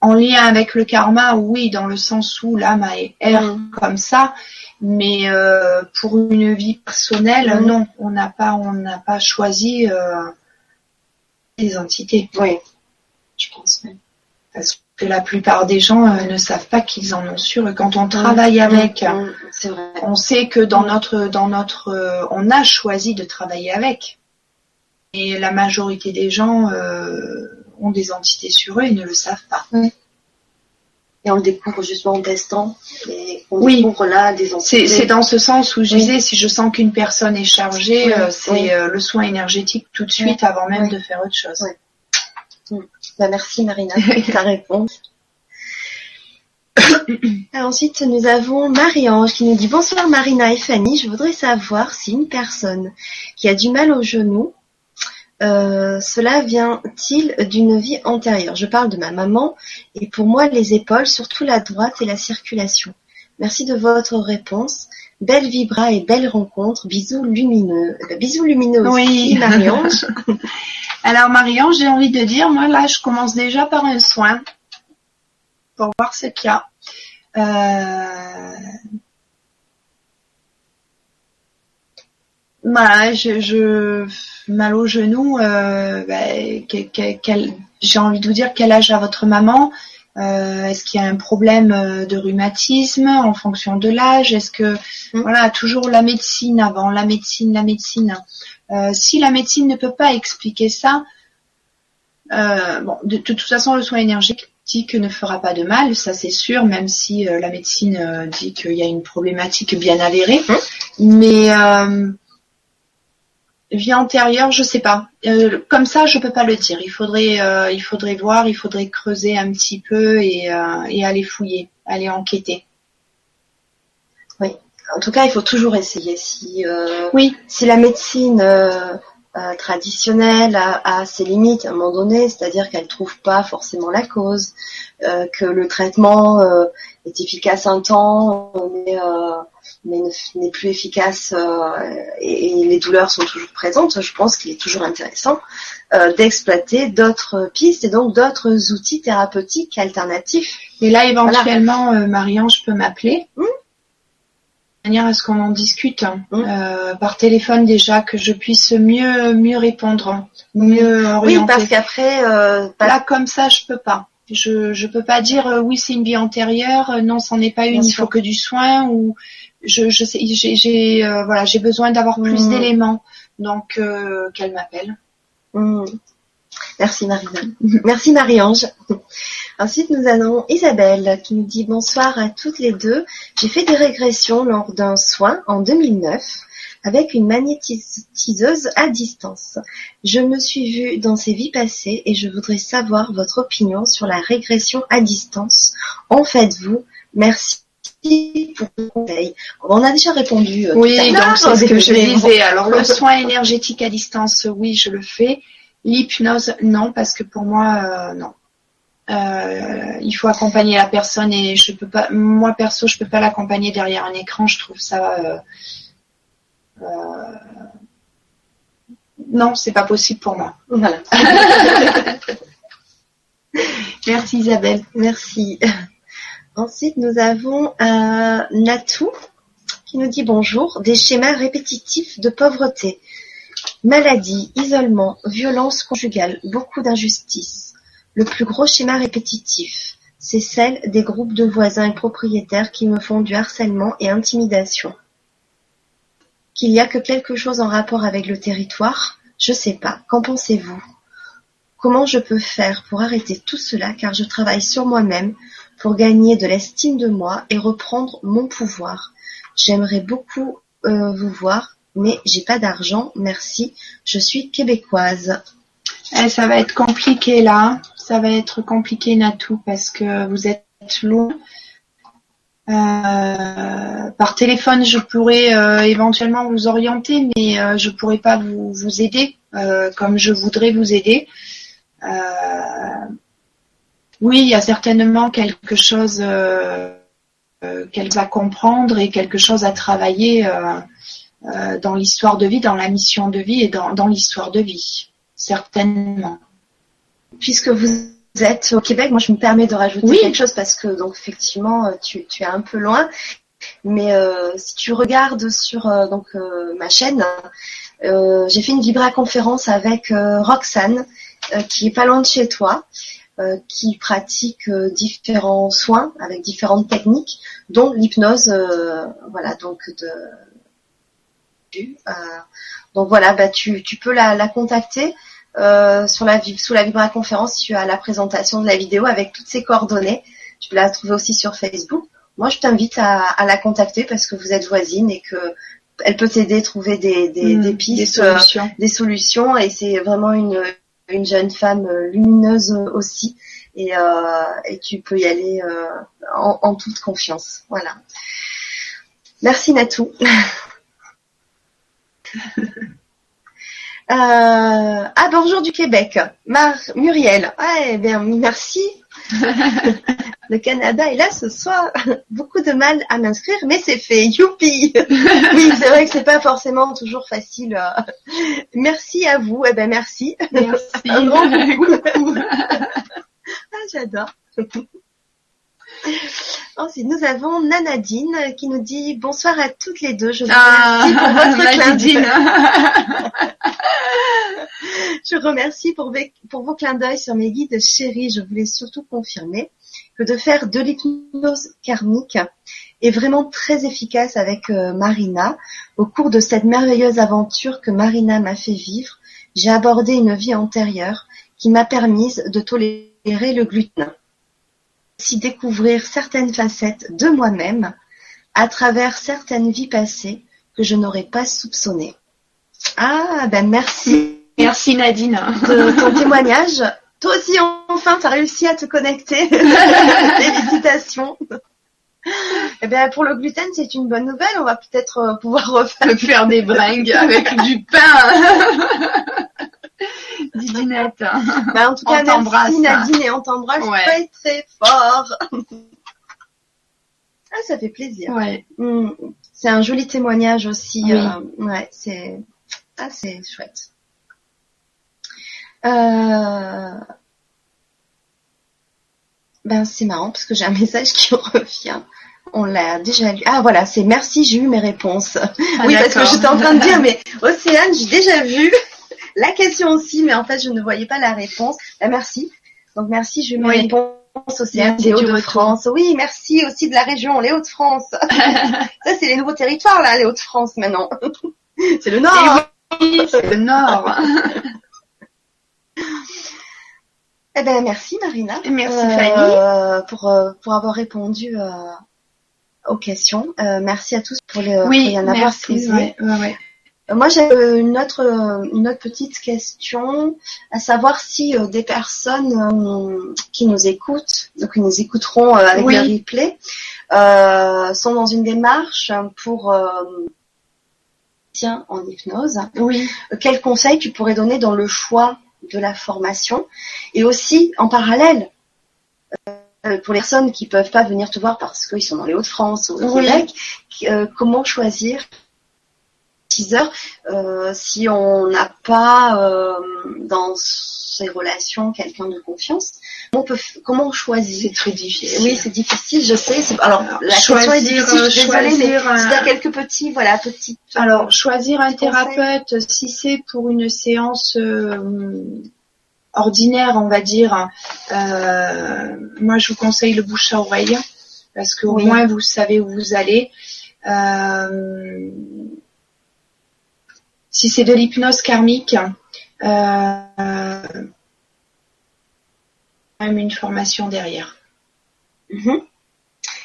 en lien avec le karma, oui, dans le sens où l'âme a erre Mm. comme ça, mais euh, pour une vie personnelle, Mm. non, on n'a pas, on n'a pas choisi euh, les entités, Oui, je pense. oui. parce que la plupart des gens euh, ne savent pas qu'ils en ont sur. Et quand on travaille avec, Mm. Vrai. on sait que dans notre, dans notre, euh, on a choisi de travailler avec. Et la majorité des gens euh, ont des entités sur eux et ne le savent pas. Et on le découvre justement en testant. Et on Oui. découvre là des C'est dans ce sens où je Oui. disais, si je sens qu'une personne est chargée, Oui, euh, c'est euh, le soin énergétique tout de suite avant même de faire autre chose. Oui. Bah, merci Marina pour ta réponse. Alors, ensuite, nous avons Marie-Ange qui nous dit Bonsoir Marina et Fanny, je voudrais savoir si une personne qui a du mal au genou, cela vient-il d'une vie antérieure? Je parle de ma maman et pour moi les épaules, surtout la droite et la circulation. Merci de votre réponse. Belle vibra et belle rencontre. Bisous lumineux. Euh, bisous lumineux aussi, Oui. Marie-Ange. Alors Marion, j'ai envie de dire, moi là, je commence déjà par un soin pour voir ce qu'il y a. Euh... Voilà, je, je mal au genou. Euh, que- quel- j'ai envie de vous dire quel âge a votre maman Euh, Est-ce qu'il y a un problème euh, de rhumatisme en fonction de l'âge? Est-ce que Mm. voilà toujours la médecine avant la médecine, la médecine. Euh, si la médecine ne peut pas expliquer ça, bon, de, de toute façon, le soin énergétique ne fera pas de mal, ça c'est sûr, même si la médecine dit qu'il y a une problématique bien avérée. Hein Mais vie antérieure, je sais pas. Euh, comme ça, je peux pas le dire. Il faudrait, euh, il faudrait voir, il faudrait creuser un petit peu et, euh, et aller fouiller, aller enquêter. En tout cas, il faut toujours essayer. Si, euh, Oui, si la médecine euh, euh, traditionnelle a, a ses limites à un moment donné, c'est-à-dire qu'elle trouve pas forcément la cause, euh, que le traitement euh, est efficace un temps, mais euh, mais n'est plus efficace et, les douleurs sont toujours présentes, je pense qu'il est toujours intéressant d'exploiter d'autres pistes et donc d'autres outils thérapeutiques alternatifs. Et là, éventuellement, Marianne, je peux m'appeler hmm manière à ce qu'on en discute hein. euh, par téléphone déjà, que je puisse mieux mieux répondre, mieux orienter. Oui, parce qu'après, euh, là comme ça, je peux pas. Je je peux pas dire euh, oui c'est une vie antérieure, euh, non c'en est pas une, il faut que du soin ou je je sais j'ai j'ai voilà j'ai besoin d'avoir plus mm. d'éléments donc qu'elle m'appelle. Mm. Merci marie Merci Marie-Ange. Ensuite, nous avons Isabelle qui nous dit bonsoir à toutes les deux. J'ai fait des régressions lors d'un soin en 2009 avec une magnétiseuse à distance. Je me suis vue dans ces vies passées et je voudrais savoir votre opinion sur la régression à distance. En faites-vous Merci pour vos conseils. On a déjà répondu. Euh, oui, donc c'est ce que je disais. Alors le soin énergétique à distance, oui, je le fais. L'hypnose, non, parce que pour moi, euh, non. Euh, il faut accompagner la personne et je peux pas, moi perso, je peux pas l'accompagner derrière un écran. Je trouve ça, euh, non, c'est pas possible pour moi. Voilà. Merci Isabelle, merci. Ensuite, nous avons un Natou qui nous dit bonjour. Des schémas répétitifs de pauvreté. Maladie, isolement, violence conjugale, beaucoup d'injustices. Le plus gros schéma répétitif, c'est celle des groupes de voisins et propriétaires qui me font du harcèlement et intimidation. Qu'il y a que quelque chose en rapport avec le territoire, je sais pas. Qu'en pensez-vous? Comment je peux faire pour arrêter tout cela car je travaille sur moi-même pour gagner de l'estime de moi et reprendre mon pouvoir? J'aimerais beaucoup euh, vous voir mais j'ai pas d'argent, merci, je suis québécoise. Eh, ça va être compliqué là, ça va être compliqué Natou parce que vous êtes loin. Euh, par téléphone, je pourrais euh, éventuellement vous orienter, mais euh, je pourrais pas vous, vous aider comme je voudrais vous aider. oui, il y a certainement quelque chose qu'elle va comprendre et quelque chose à travailler euh, dans l'histoire de vie, dans la mission de vie et dans, l'histoire de vie, certainement. Puisque vous êtes au Québec, moi je me permets de rajouter quelque chose parce que donc effectivement euh, tu, es un peu loin, mais euh, si tu regardes sur donc ma chaîne, j'ai fait une vibra conférence avec Roxane qui est pas loin de chez toi. qui pratique différents soins avec différentes techniques, dont l'hypnose, voilà, donc de, euh, donc voilà, bah, tu, peux la, contacter euh, sur la, sous la Vibra Conférence. Tu as la présentation de la vidéo avec toutes ses coordonnées. Tu peux la trouver aussi sur Facebook. Moi, je t'invite à, la contacter parce que vous êtes voisine et que elle peut t'aider à trouver des, mmh, pistes, euh, des solutions. Et c'est vraiment une, jeune femme lumineuse aussi. Et, tu peux y aller en, en toute confiance. Voilà. Merci Natou. Euh, ah bonjour du Québec, Mar Muriel. Ouais, bien merci. Le Canada est là ce soir. Beaucoup de mal à m'inscrire, mais c'est fait. Youpi. oui, c'est vrai que c'est pas forcément toujours facile. Merci à vous. Eh ben merci. Merci. Un grand ah, j'adore. Ensuite, nous avons Nanadine qui nous dit bonsoir à toutes les deux. Je vous ah, remercie pour votre clin d'œil. Je remercie pour, pour vos clins d'œil sur mes guides chéris. Je voulais surtout confirmer que de faire de l'hypnose karmique est vraiment très efficace avec euh, Marina. Au cours de cette merveilleuse aventure que Marina m'a fait vivre, j'ai abordé une vie antérieure qui m'a permise de tolérer le gluten aussi découvrir certaines facettes de moi-même à travers certaines vies passées que je n'aurais pas soupçonnées. Ah, ben merci. Merci Nadine. De ton témoignage. Toi aussi, enfin, tu as réussi à te connecter. Félicitations. Eh bien, pour le gluten, c'est une bonne nouvelle. On va peut-être euh, pouvoir refaire faire des bringues avec du pain. Didinette. Bah, en tout cas, merci Nadine et on t'embrasse très très fort. ah, ça fait plaisir. Ouais. Hmm. C'est un joli témoignage aussi. Oui. euh, ouais, c'est ah, c'est chouette. Euh... Ben c'est marrant parce que j'ai un message qui revient. On l'a déjà lu. Ah voilà, c'est merci, j'ai eu mes réponses. oui, parce que j'étais en train de dire, mais Océane, j'ai déjà vu la question aussi, mais en fait, je ne voyais pas la réponse. Ben, merci. Donc merci, j'ai eu mes Oui. réponses, Océane, Merci des Hauts-de-France. Oui, merci aussi de la région, les Hauts-de-France. Ça, c'est les nouveaux territoires, là, les Hauts-de-France, maintenant. c'est le Nord. Oui, c'est le Nord. Eh ben, merci, Marina. Merci, Euh, pour, euh, pour avoir répondu euh, aux questions. Euh, merci à tous pour, les, pour y en avoir merci. posé. ouais, ouais, ouais. Moi, j'ai euh, une autre, euh, une autre petite question, à savoir si euh, des personnes euh, qui nous écoutent, donc qui nous écouteront euh, avec Oui. le replay, euh, sont dans une démarche pour euh, tiens en hypnose. Oui. Quels conseils tu pourrais donner dans le choix de la formation et aussi en parallèle pour les personnes qui peuvent pas venir te voir parce qu'ils sont dans les Hauts-de-France ou au Oui. Québec, comment choisir 6 heures euh, si on n'a pas euh, dans ses relations quelqu'un de confiance on peut comment on choisit C'est très difficile. oui c'est difficile je sais alors Alors, la question est choisir, difficile euh, je suis désolée mais choisir si t'as quelques petits voilà petits Alors, choisir un thérapeute, si c'est pour une séance euh, ordinaire, on va dire, euh, moi je vous conseille le bouche à oreille, parce qu'au Oui. moins vous savez où vous allez. Euh, si c'est de l'hypnose karmique, euh, même une formation derrière. Mhm.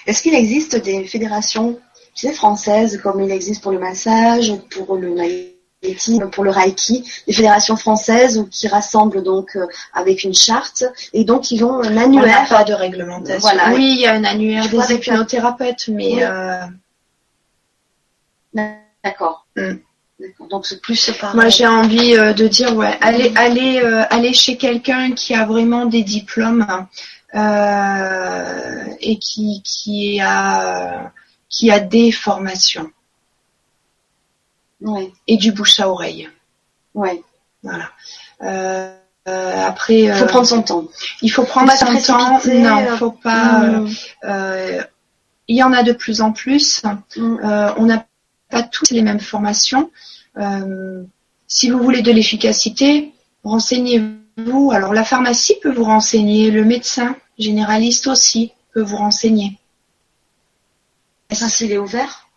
Est-ce qu'il existe des fédérations tu sais, françaises, comme il existe pour le massage, pour le magnétisme, pour le reiki, des fédérations françaises qui rassemblent donc euh, avec une charte et donc ils ont un On annuaire. pas de réglementation. Voilà. Oui, il y a un annuaire Je des hypnothérapeutes, mais Oui. euh, D'accord. Mm. Donc c'est plus par. Moi, j'ai envie euh, de dire, ouais, allez, allez, euh, allez chez quelqu'un qui a vraiment des diplômes euh, et qui, qui a, qui a des formations et du bouche à oreille. Ouais. Voilà. Euh, euh, après, Il faut prendre son temps. il faut prendre son temps. Non, faut pas. il y en a de plus en plus. Mm. Euh, on n'a pas tous les mêmes formations. Euh, si vous voulez de l'efficacité, renseignez-vous. Alors la pharmacie peut vous renseigner, le médecin généraliste aussi peut vous renseigner. Enfin, s'il est ouvert,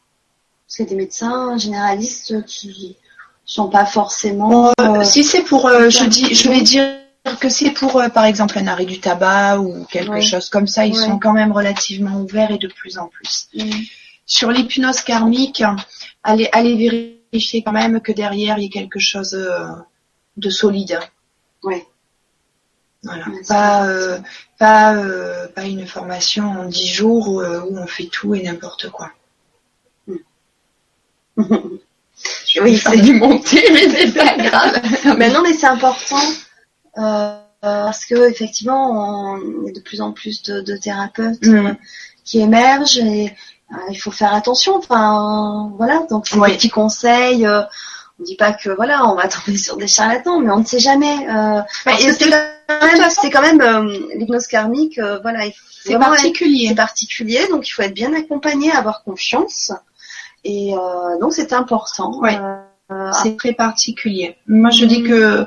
parce qu'il y a des médecins généralistes qui sont pas forcément. euh, si c'est pour, euh, je dis, je vais dire que c'est pour, euh, par exemple, un arrêt du tabac ou quelque Oui. chose comme ça, ils Oui. sont quand même relativement ouverts et de plus en plus. mm. Sur l'hypnose karmique, allez, allez vérifier quand même que derrière il y ait quelque chose euh, de solide. Ouais. Voilà. Pas, euh, pas, euh, pas une formation en dix jours où on fait tout et n'importe quoi. Oui, faire c'est- du monter, mais c'est pas grave. Mais non, mais c'est important euh, parce que effectivement, on, il y a de plus en plus de, de thérapeutes Mm. euh, qui émergent et il faut faire attention. Enfin, voilà. Donc, c'est Oui. des petits conseils. euh, on dit pas que voilà, on va tomber sur des charlatans, mais on ne sait jamais. Euh, que c'est- quand même, c'est quand même euh, l'hypnose karmique. euh, voilà, il faut C'est particulier. c'est particulier, donc il faut être bien accompagné, avoir confiance. Et donc c'est important. Ouais. C'est très particulier. Moi, je dis que,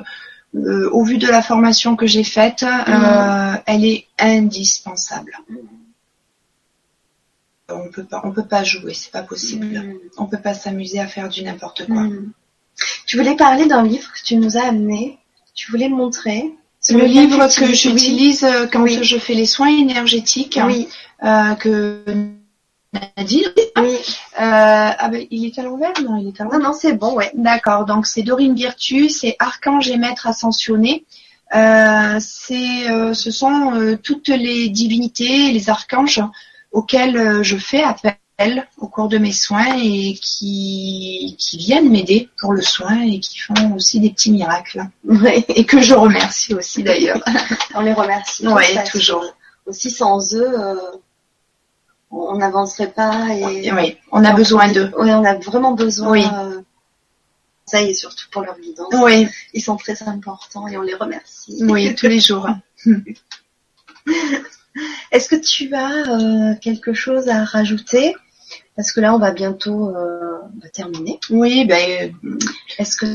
euh, au vu de la formation que j'ai faite, euh, elle est indispensable. On peut pas, on peut pas jouer, c'est pas possible. Mm. On peut pas s'amuser à faire du n'importe quoi. Mm. Tu voulais parler d'un livre que tu nous as amené. Tu voulais montrer. Le livre que j'utilise euh, quand Oui. je fais les soins énergétiques, Oui, euh, que Nadine, oui. euh, ah ben, il est à l'envers? Non, il est à l'envers. Non, non, c'est bon, ouais. D'accord, donc c'est Dorine Virtu, c'est Archange et Maître Ascensionné. Euh, c'est, ce sont toutes les divinités, les archanges auxquels euh, je fais appel au cours de mes soins et qui, qui viennent m'aider pour le soin et qui font aussi des petits miracles. Et que je remercie aussi d'ailleurs. On les remercie. Que toujours. Aussi sans eux, euh, on n'avancerait pas. Et, oui, on a besoin d'eux. Oui, on a vraiment besoin. Oui. Euh, ça et surtout pour leur guidance. Oui. Ils sont très importants et on les remercie. Oui, tous les jours. Est-ce que tu as euh, quelque chose à rajouter? Parce que là, on va bientôt euh, terminer. Oui, ben. Est-ce que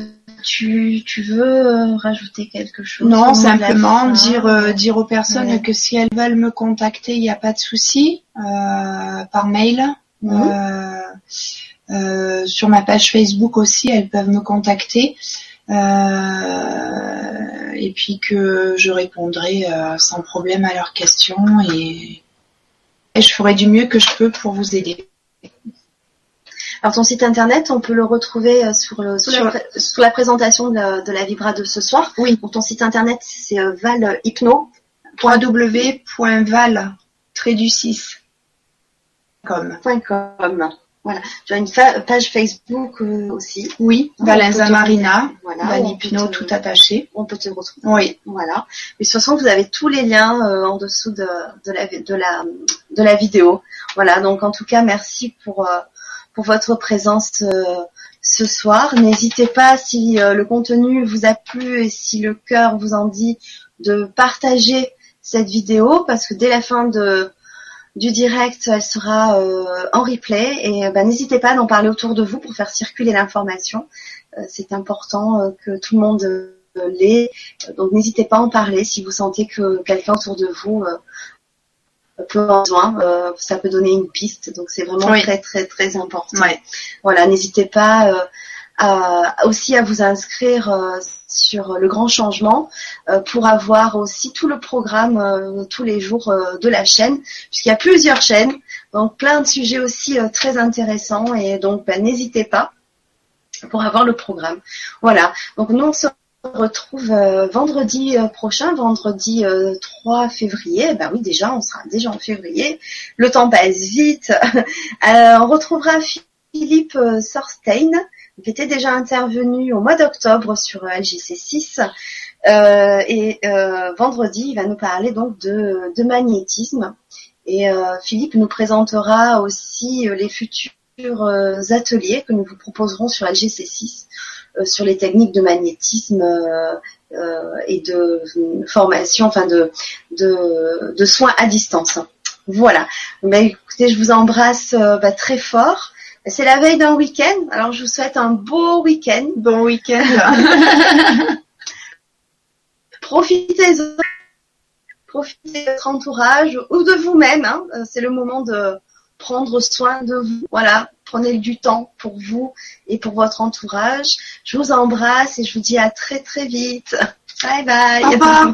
tu, tu veux euh, rajouter quelque chose? Non, simplement dire dire aux personnes ouais. que si elles veulent me contacter, il n'y a pas de souci par mail. Mhm. Euh, sur ma page Facebook aussi, elles peuvent me contacter. Euh, et puis que je répondrai euh, sans problème à leurs questions et, et, je ferai du mieux que je peux pour vous aider. Alors ton site internet, on peut le retrouver sur, le, sous, sur... La, la, présentation de la, de la, Vibra de ce soir. Oui. Donc ton site internet c'est Val Hypno. www.val du 6 com. Voilà. Tu as une page Facebook euh, aussi. Oui, Valenza Marina, voilà, Val Hypno, tout attaché. On peut te retrouver. Oui. Voilà. Mais de toute façon, vous avez tous les liens euh, en dessous de, de, la, de, la, de la vidéo. Voilà. Donc, en tout cas, merci pour, euh, pour votre présence ce soir. N'hésitez pas, si le contenu vous a plu et si le cœur vous en dit, de partager cette vidéo parce que dès la fin de du direct, elle sera euh, en replay et ben, n'hésitez pas à en parler autour de vous pour faire circuler l'information. Euh, c'est important euh, que tout le monde l'ait. Donc n'hésitez pas à en parler si vous sentez que quelqu'un autour de vous peut avoir besoin. ça peut donner une piste. Donc c'est vraiment oui. très très très important. Ouais. Voilà, n'hésitez pas à, aussi à vous inscrire sur le grand changement euh, pour avoir aussi tout le programme euh, tous les jours euh, de la chaîne puisqu'il y a plusieurs chaînes. Donc plein de sujets aussi très intéressants. Et donc ben, n'hésitez pas pour avoir le programme. Voilà. Donc nous on se retrouve vendredi prochain vendredi 3 février. Ben oui déjà on sera déjà en février. Le temps passe vite. On retrouvera Philippe Sorstein était déjà intervenu au mois d'octobre sur LGC6. Euh, et euh, vendredi, il va nous parler donc de, magnétisme. Et euh, Philippe nous présentera aussi les futurs ateliers que nous vous proposerons sur LGC6 sur les techniques de magnétisme et de formation, enfin de, soins à distance. Voilà. Écoutez, je vous embrasse bah, très fort. C'est la veille d'un week-end, alors je vous souhaite un beau week-end. Bon week-end. Profitez-en. Profitez de votre entourage ou de vous-même. Hein. C'est le moment de prendre soin de vous. Voilà, prenez du temps pour vous et pour votre entourage. Je vous embrasse et je vous dis à très très vite. Bye bye. Au revoir.